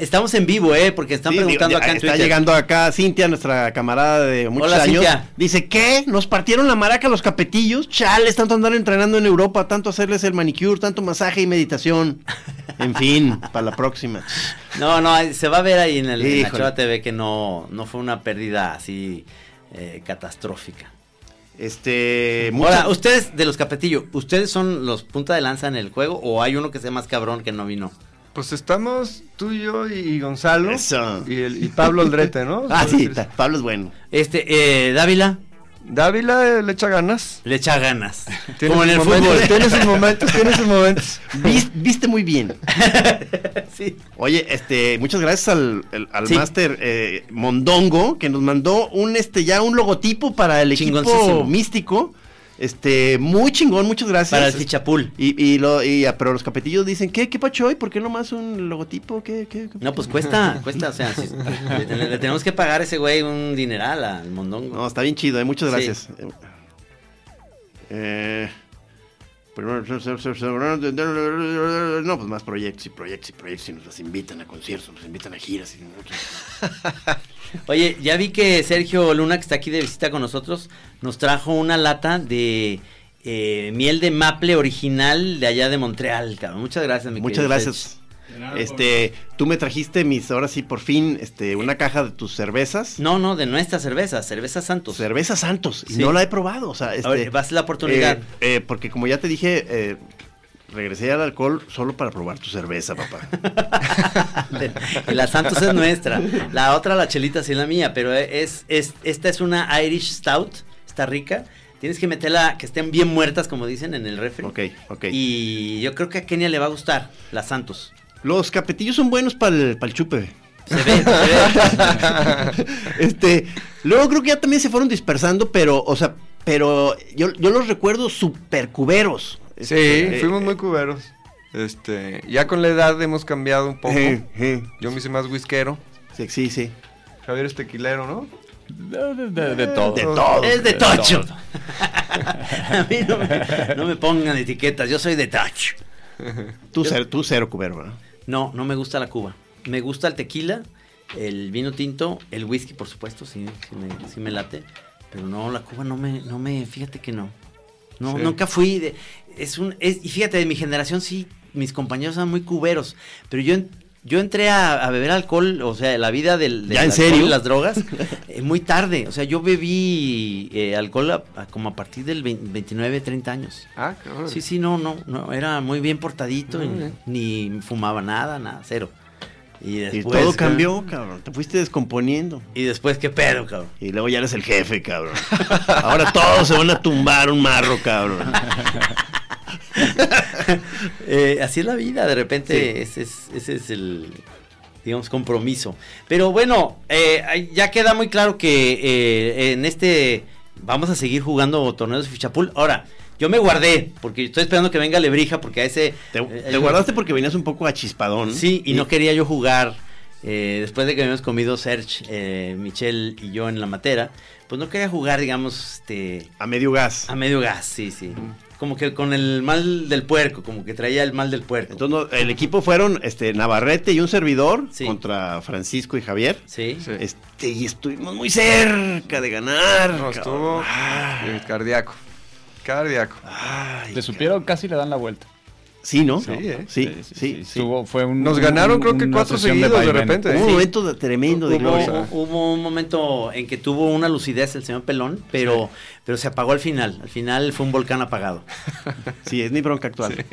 Estamos en vivo, ¿eh? Porque están Sí, preguntando digo, acá en está Twitter. llegando acá Cintia, nuestra camarada de muchos Hola, años. Cintia. Dice, ¿qué? ¿Nos partieron la maraca los capetillos? Chales, tanto andar entrenando en Europa, tanto hacerles el manicure, tanto masaje y meditación. En fin, para la próxima. No, no, se va a ver ahí en, el, en la TV que no, no fue una pérdida así eh, catastrófica. Este. Ahora, muchas- ustedes de los Capetillo, ¿ustedes son los punta de lanza en el juego o hay uno que sea más cabrón que no vino? Pues estamos tú y yo y Gonzalo Eso. y, el, y Pablo Aldrete, ¿no? Ah, sí, Pablo es bueno. Este, eh, Dávila Dávila eh, le echa ganas. le echa ganas. Como en el momentos, fútbol. Tiene sus momentos, tiene sus momentos. Vis- viste muy bien. sí. Oye, este, muchas gracias al, el- al Sí. máster eh, Mondongo, que nos mandó un, este, ya un logotipo para el equipo místico. Este, muy chingón, muchas gracias. Para el Fichapul. Y, y lo, y, ah, pero los capetillos dicen, ¿qué, qué pacho hoy? ¿Por qué nomás un logotipo? ¿Qué, qué, qué? No, pues cuesta, cuesta, o sea, le, ten- le tenemos que pagar a ese güey un dineral al mondongo. No, está bien chido, eh, muchas Sí. gracias. Eh, primero, no, pues más proyectos y proyectos y proyectos y nos las invitan a conciertos, nos invitan a giras. Y, Oye, ya vi que Sergio Luna, que está aquí de visita con nosotros, nos trajo una lata de eh, miel de maple original de allá de Montreal, cabrón. Muchas gracias, mi Muchas querido Este, tú me trajiste mis, ahora sí, por fin, este, una caja de tus cervezas. No, no, de nuestra cerveza, cerveza Santos. Cerveza Santos. Y no la he probado. O sea, este, A ver, vas a la oportunidad. eh, eh, porque como ya te dije, eh, regresé al alcohol solo para probar tu cerveza, papá. Y la Santos es nuestra. La otra, la chelita, sí es la mía, pero es, es, esta es una Irish Stout, está rica. Tienes que meterla, que estén bien muertas, como dicen en el refri. ok, ok. Y yo creo que a Kenia le va a gustar, la Santos. Los capetillos son buenos para el, chupe. Se ve, se ve. este, luego creo que ya también se fueron dispersando, pero, o sea, pero yo, yo los recuerdo super cuberos. Sí, Este, fuimos eh, muy cuberos. Este, ya con la edad hemos cambiado un poco. eh, eh, Yo me hice más whiskero. sí, sí, sí. Javier es tequilero, ¿no? De, de- de- de todo. De todo. Es de tocho. todo. a mí no me, no me pongan etiquetas, yo soy de tocho. Tú, cero, tú cero cubero, ¿verdad? No, no me gusta la cuba. Me gusta el tequila, el vino tinto, el whisky, por supuesto, sí, sí me, sí me late. Pero no, la cuba no me, no me, fíjate que no. No, Sí. nunca fui de, es un, es, y fíjate, de mi generación sí, mis compañeros eran muy cuberos, pero yo, yo entré a, a beber alcohol, o sea, la vida del, del ¿Ya en alcohol serio? y las drogas, eh, muy tarde. O sea, yo bebí eh, alcohol a- a- como a partir del 20 29, 30 años. Ah, cabrón. Sí, sí, no, no, no, era muy bien portadito, y ni fumaba nada, nada, cero. Y Y después... todo cambió, cabrón. Te fuiste descomponiendo. Y después, ¿qué pedo, cabrón? Y luego ya eres el jefe, cabrón. Ahora todos se van a tumbar un marro, cabrón. Eh, así es la vida, de repente Sí. ese, es, ese es el, digamos, compromiso. Pero bueno, eh, ya queda muy claro que eh, en este vamos a seguir jugando torneos de fichapul. Ahora, yo me guardé, porque estoy esperando que venga Lebrija, porque a ese... Te, eh, te guardaste porque venías un poco achispadón. Sí, y no quería yo jugar. después de que habíamos comido Serge, Michelle y yo en la matera, pues no quería jugar, digamos, este, A medio gas. a medio gas, sí, sí. Como que con el mal del puerco, como que traía el mal del puerco. Entonces, el equipo fueron este Navarrete y un servidor Sí. contra Francisco y Javier. sí. Este, y estuvimos muy cerca de ganar. No, cabrón. estuvo Ah, cardíaco. Cardíaco. ay, Le supieron, casi le dan la vuelta. Sí, ¿no? Sí, ¿eh? Sí, sí, sí. Estuvo- fue un- Nos ganaron, creo que cuatro de seguidos de, vaivén. repente. Hubo ¿eh? un momento de- tremendo de gloria. Hubo, hubo un momento en que tuvo una lucidez el señor Pelón, pero, pero se apagó al final. Al final fue un volcán apagado. Sí, es mi bronca actual.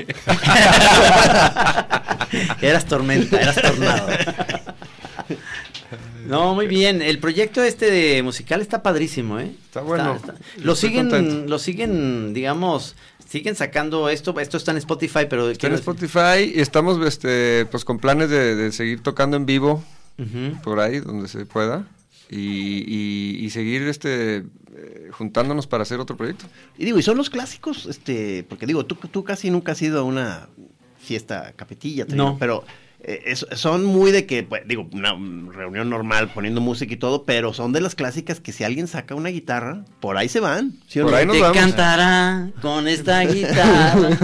eras tormenta, eras tornado. No, muy bien. El proyecto este de musical está padrísimo, ¿eh? Está bueno. Lo Estoy siguen, contento. lo siguen, digamos, siguen sacando esto. Esto está en Spotify, pero Está en Spotify y estamos este, pues con planes de, de seguir tocando en vivo por ahí donde se pueda y, y- y seguir este eh, juntándonos para hacer otro proyecto. Y digo, y son los clásicos, este, porque digo, tú, tú casi nunca has ido a una fiesta capetilla, No. pero eh, es- son muy de que, pues, digo, una reunión normal poniendo música y todo, pero son de las clásicas que si alguien saca una guitarra, por ahí se van. ¿sí o Por no? ahí nos Te vamos. cantará con esta guitarra.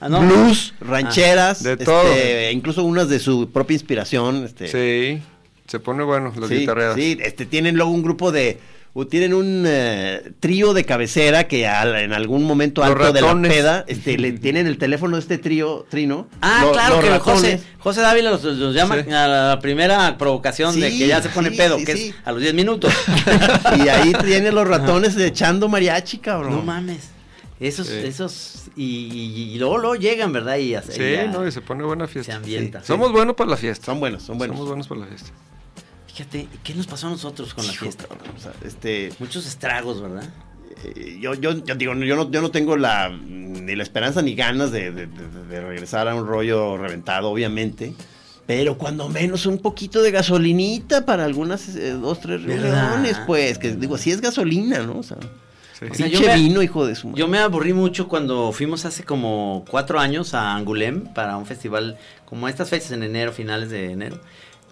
Ah, no. Blues, rancheras, De este, todo. incluso unas de su propia inspiración. Este, Sí, se pone bueno las sí, guitarreadas. sí, este, tienen luego un grupo de... o tienen un eh, trío de cabecera que al- en algún momento Los alto de la peda este, le tienen el teléfono de este trío, Trino. Ah, lo- claro los que ratones. José, José Dávila los, los llama Sí. a la primera provocación de Sí, que ya se pone sí, pedo, sí, que sí. es a los 10 minutos. Y ahí tienen los ratones echando mariachi, cabrón. no mames. Esos, Sí. esos, y, y- y luego, luego llegan, ¿verdad? Y, hace- Sí, y ya no, y se pone buena fiesta. se ambienta. Sí. Somos buenos para la fiesta. Son buenos, son buenos. Somos buenos para la fiesta. Fíjate, ¿qué nos pasó a nosotros con la fiesta? cabrón, o sea, este, Muchos estragos, ¿verdad? eh, yo, yo, yo digo, yo no, yo no tengo la ni la esperanza ni ganas de, de- de- de regresar a un rollo reventado, obviamente. Pero cuando menos un poquito de gasolinita para algunas eh, dos, tres reuniones, pues, que digo, si es gasolina, ¿no? O sea, Sí. O sea, yo me- vino, hijo de su madre. Yo me aburrí mucho cuando fuimos hace como cuatro años a Angoulême para un festival, como estas fechas en enero, finales de enero,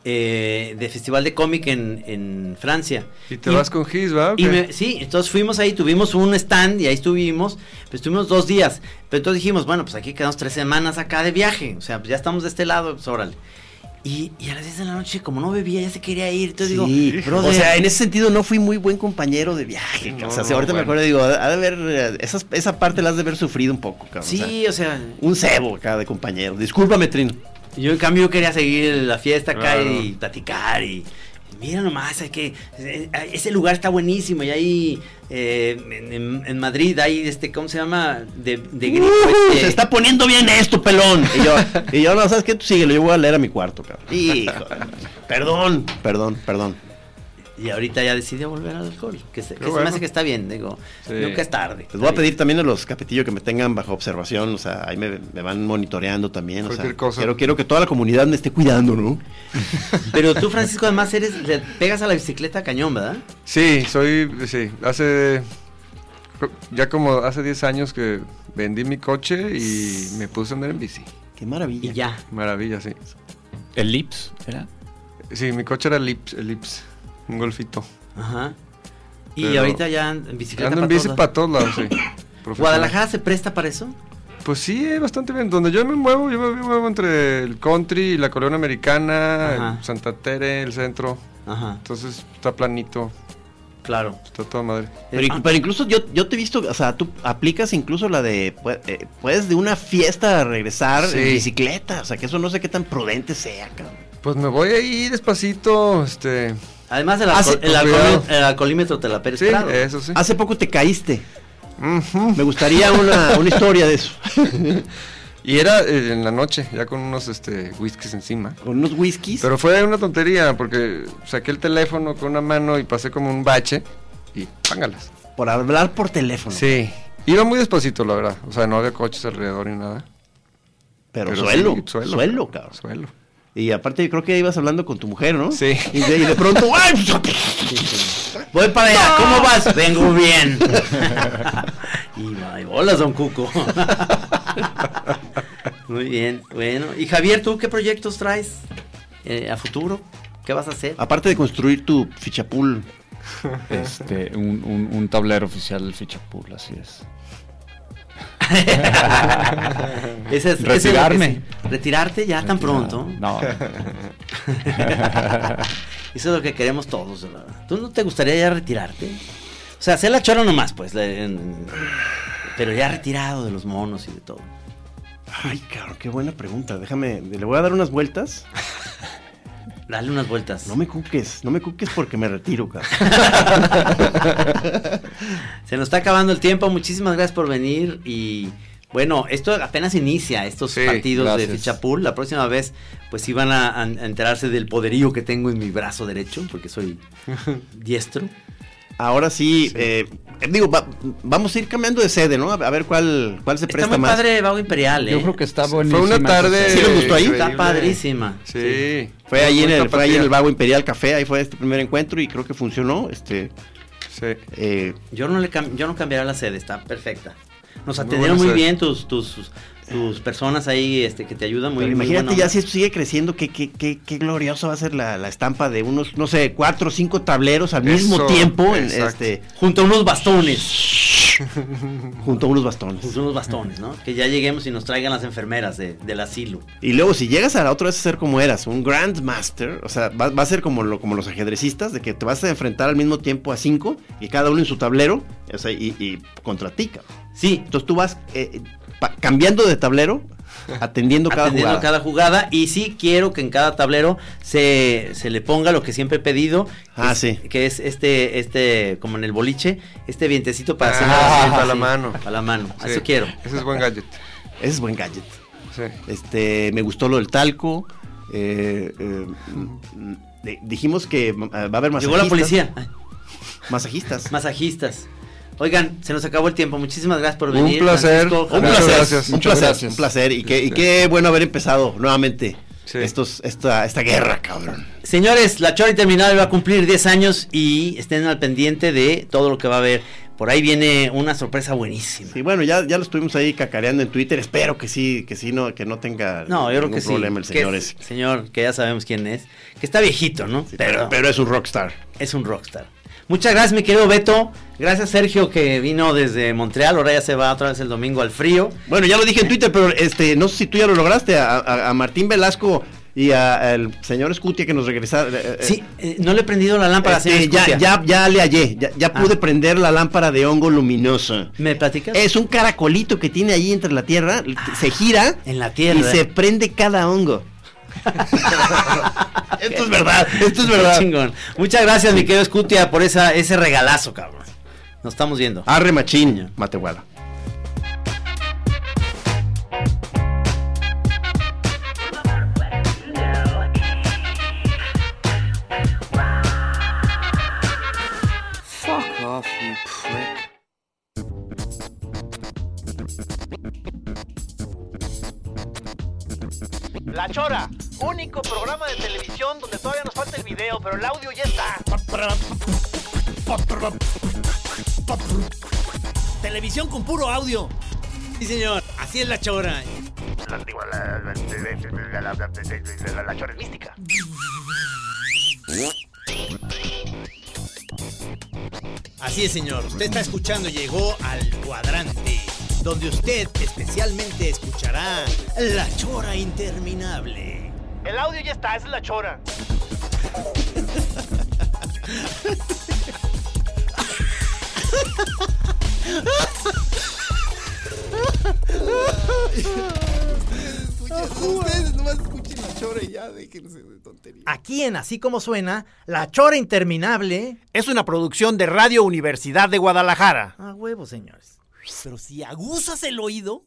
eh, de festival de cómic en, en Francia. y te vas con Gis, ¿va? ¿O y me- sí, entonces fuimos ahí, tuvimos un stand y ahí estuvimos, pues estuvimos dos días. Pero entonces dijimos, bueno, pues aquí quedamos tres semanas acá de viaje, o sea, pues ya estamos de este lado, pues órale. Y, y a las 10 de la noche, como no bebía, ya se quería ir. Entonces Sí, digo, brother, o sea, en ese sentido no fui muy buen compañero de viaje. o sea, si ahorita me bueno. acuerdo, digo, ha de haber, esas- esa parte la has de haber sufrido un poco, cabrón. o sea, sí, o sea, un cebo acá de compañero. Discúlpame, Yo en cambio quería seguir la fiesta acá Claro. y platicar y mira nomás, hay que ese lugar está buenísimo y ahí eh, en, en- en Madrid hay este ¿cómo se llama? de, de grifo, Uh, este- se está poniendo bien esto, pelón. Y yo, y yo no, ¿sabes qué? Tú síguelo, yo voy a leer a mi cuarto, cabrón. Hijo, perdón, perdón, perdón. Y ahorita ya decidió volver al alcohol, que, se, que se me hace que está bien, digo, Sí. nunca es tarde. Les voy a pedir también a los capetillos que me tengan bajo observación, o sea, ahí me, me van monitoreando también. O sea, Cualquier cosa. Quiero, quiero que toda la comunidad me esté cuidando, ¿no? Pero tú Francisco además eres le pegas a la bicicleta cañón, ¿verdad? Sí, soy, sí, hace, ya como hace 10 años que vendí mi coche y me puse a andar en bici. Qué maravilla. Y ya. Maravilla, sí. El Lips, ¿era? Sí, mi coche era el Lips, el Lips, un golfito. Ajá. Y Pero- ahorita ya en bicicleta Ando en bici para todos lados, sí. ¿Guadalajara se presta para eso? Pues sí, eh, bastante bien. Donde yo me muevo, yo me muevo entre el country y la colonia americana, el Santa Tere, el centro. Ajá, Entonces está planito, claro. está toda madre. Pero, Ah, pero incluso yo, yo te he visto, o sea, tú aplicas incluso la de, eh, puedes de una fiesta regresar Sí. en bicicleta, o sea, que eso no sé qué tan prudente sea, cabrón. Pues me voy ahí despacito, este... Además, el, alcohol- el, alcoholímetro, cuidado. el alcoholímetro te la Sí, eso sí. Hace poco te caíste. Me gustaría una, una historia de eso. Y era eh, en la noche, ya con unos este, whiskies encima. Con unos whiskies. Pero fue una tontería, porque saqué el teléfono con una mano y pasé como un bache y pángalas. por hablar por teléfono. Sí. Iba muy despacito, la verdad. O sea, no había coches alrededor ni nada. Pero, Pero suelo, sí, suelo, suelo. cabrón. Suelo. Y aparte yo creo que ibas hablando con tu mujer, ¿no? Sí. Y de, y de pronto, ¡ay! Voy para allá, ¿cómo vas? Vengo bien. y ay, bolas, don Cuco. Muy bien, bueno. Y Javier, ¿tú qué proyectos traes eh, a futuro? ¿Qué vas a hacer? Aparte de construir tu fichapool, Este, un, un, un tablero oficial del Fichapool, así es. Ese es- ese es lo que Retirarme. ¿Retirarte ya tan pronto? No. Eso es lo que queremos todos, verdad. ¿Tú no te gustaría ya retirarte? O sea, hacer la chora nomás, pues. en- pero ya retirado de los monos y de todo. Ay, cabrón, qué buena pregunta. Déjame, le voy a dar unas vueltas. Dale unas vueltas. No me cuques, no me cuques porque me retiro, cabrón. Se nos está acabando el tiempo. Muchísimas gracias por venir y bueno, esto apenas inicia, estos Sí, partidos gracias. de Fichapul. La próxima vez, pues sí van a, a enterarse del poderío que tengo en mi brazo derecho, porque soy diestro. Ahora sí, eh, digo, va- vamos a ir cambiando de sede, ¿no? A ver cuál, cuál se Está presta muy más. padre Vago Imperial, ¿eh? Yo creo que está Fue buenísima. una tarde. ¿Sí les gustó ahí? Está padrísima. Sí. Fue ahí, en Muy el, fue ahí en tapatía. el Vago Imperial Café, ahí fue este primer encuentro y creo que funcionó. Este, Sí. eh, Yo no, le cam- yo no cambiaría la sede, está perfecta. Nos Muy atendieron muy sede. bien tus, tus, tus personas ahí este, que te ayudan muy muy imagínate ya si esto sigue creciendo, qué, qué, qué, qué glorioso va a ser la, la estampa de unos, no sé, cuatro o cinco tableros al mismo Eso, tiempo, en, este, Junto a unos bastones. junto a unos bastones. Junto a unos bastones, ¿no? Que ya lleguemos y nos traigan las enfermeras de- del asilo. Y luego, si llegas a la otra vez a ser como eras, un Grandmaster, o sea, va, va a ser como, lo, como los ajedrecistas, de que te vas a enfrentar al mismo tiempo a cinco, y cada uno en su tablero, o sea, y, y contra ti, cabrón. Sí, Entonces tú vas eh, cambiando de tablero, atendiendo cada atendiendo jugada. cada jugada. Y sí quiero que en cada tablero se, se le ponga lo que siempre he pedido. que Ah, es- sí. Que es este, este, como en el boliche, este vientecito para hacer Ah, para la mano. Para la mano. Sí. Eso quiero. Ese es buen gadget. Ese es buen gadget. Sí. Este, me gustó lo del talco. eh, eh, di- dijimos que eh, va a haber masajistas. Llegó la policía. Masajistas. Masajistas. Oigan, se nos acabó el tiempo. Muchísimas gracias por Un venir. placer. Francisco, Un Muchas placer, gracias. un Muchas placer, gracias. un placer. Y qué, y Sí. qué bueno haber empezado nuevamente Sí. estos, esta, esta guerra, cabrón. Señores, la Chora Interminable va a cumplir 10 años y estén al pendiente de todo lo que va a haber. Por ahí viene una sorpresa buenísima. Sí, bueno, ya, ya lo estuvimos ahí cacareando en Twitter. Espero que sí, que sí, no, que no tenga No, yo creo ningún que sí. problema el Que señor es- ese. Señor, que ya sabemos quién es. Que está viejito, ¿no? Sí, pero, pero es un rockstar. es un rockstar. Muchas gracias, mi querido Beto. Gracias, Sergio, que vino desde Montreal. Ahora ya se va otra vez el domingo al frío. Bueno, ya lo dije en Twitter, pero este, no sé si tú ya lo lograste. A, a- a Martín Velasco y al señor Scutia que nos regresaron. eh, eh, Sí, eh, no le he prendido la lámpara, este, señor ya, Escutia. ya, ya le hallé. Ya, ya Ah. pude prender la lámpara de hongo luminoso. ¿Me platicas? Es un caracolito que tiene ahí entre la tierra, se gira En la tierra. y se prende cada hongo. esto es verdad, esto es verdad. chingón. Muchas gracias, mi querido Scutia, por esa, ese regalazo, cabrón. Nos estamos viendo. Arre machín, Matehuala. Fuck off, you prick. La Chora, único programa de televisión donde todavía nos falta el video, pero el audio ya está. Televisión con puro audio. Sí, señor. Así es la Chora. La, la- la- la Chora es mística. Así es, señor. Usted está escuchando, llegó al cuadrante, donde usted especialmente escuchará la chora interminable. El audio ya está, esa es la Chora. Ustedes nomás escuchen la chora y ya déjense de tonterías. Aquí en Así Como Suena, La Chora Interminable. Es una producción de Radio Universidad de Guadalajara. A huevo, señores. Pero si aguzas el oído.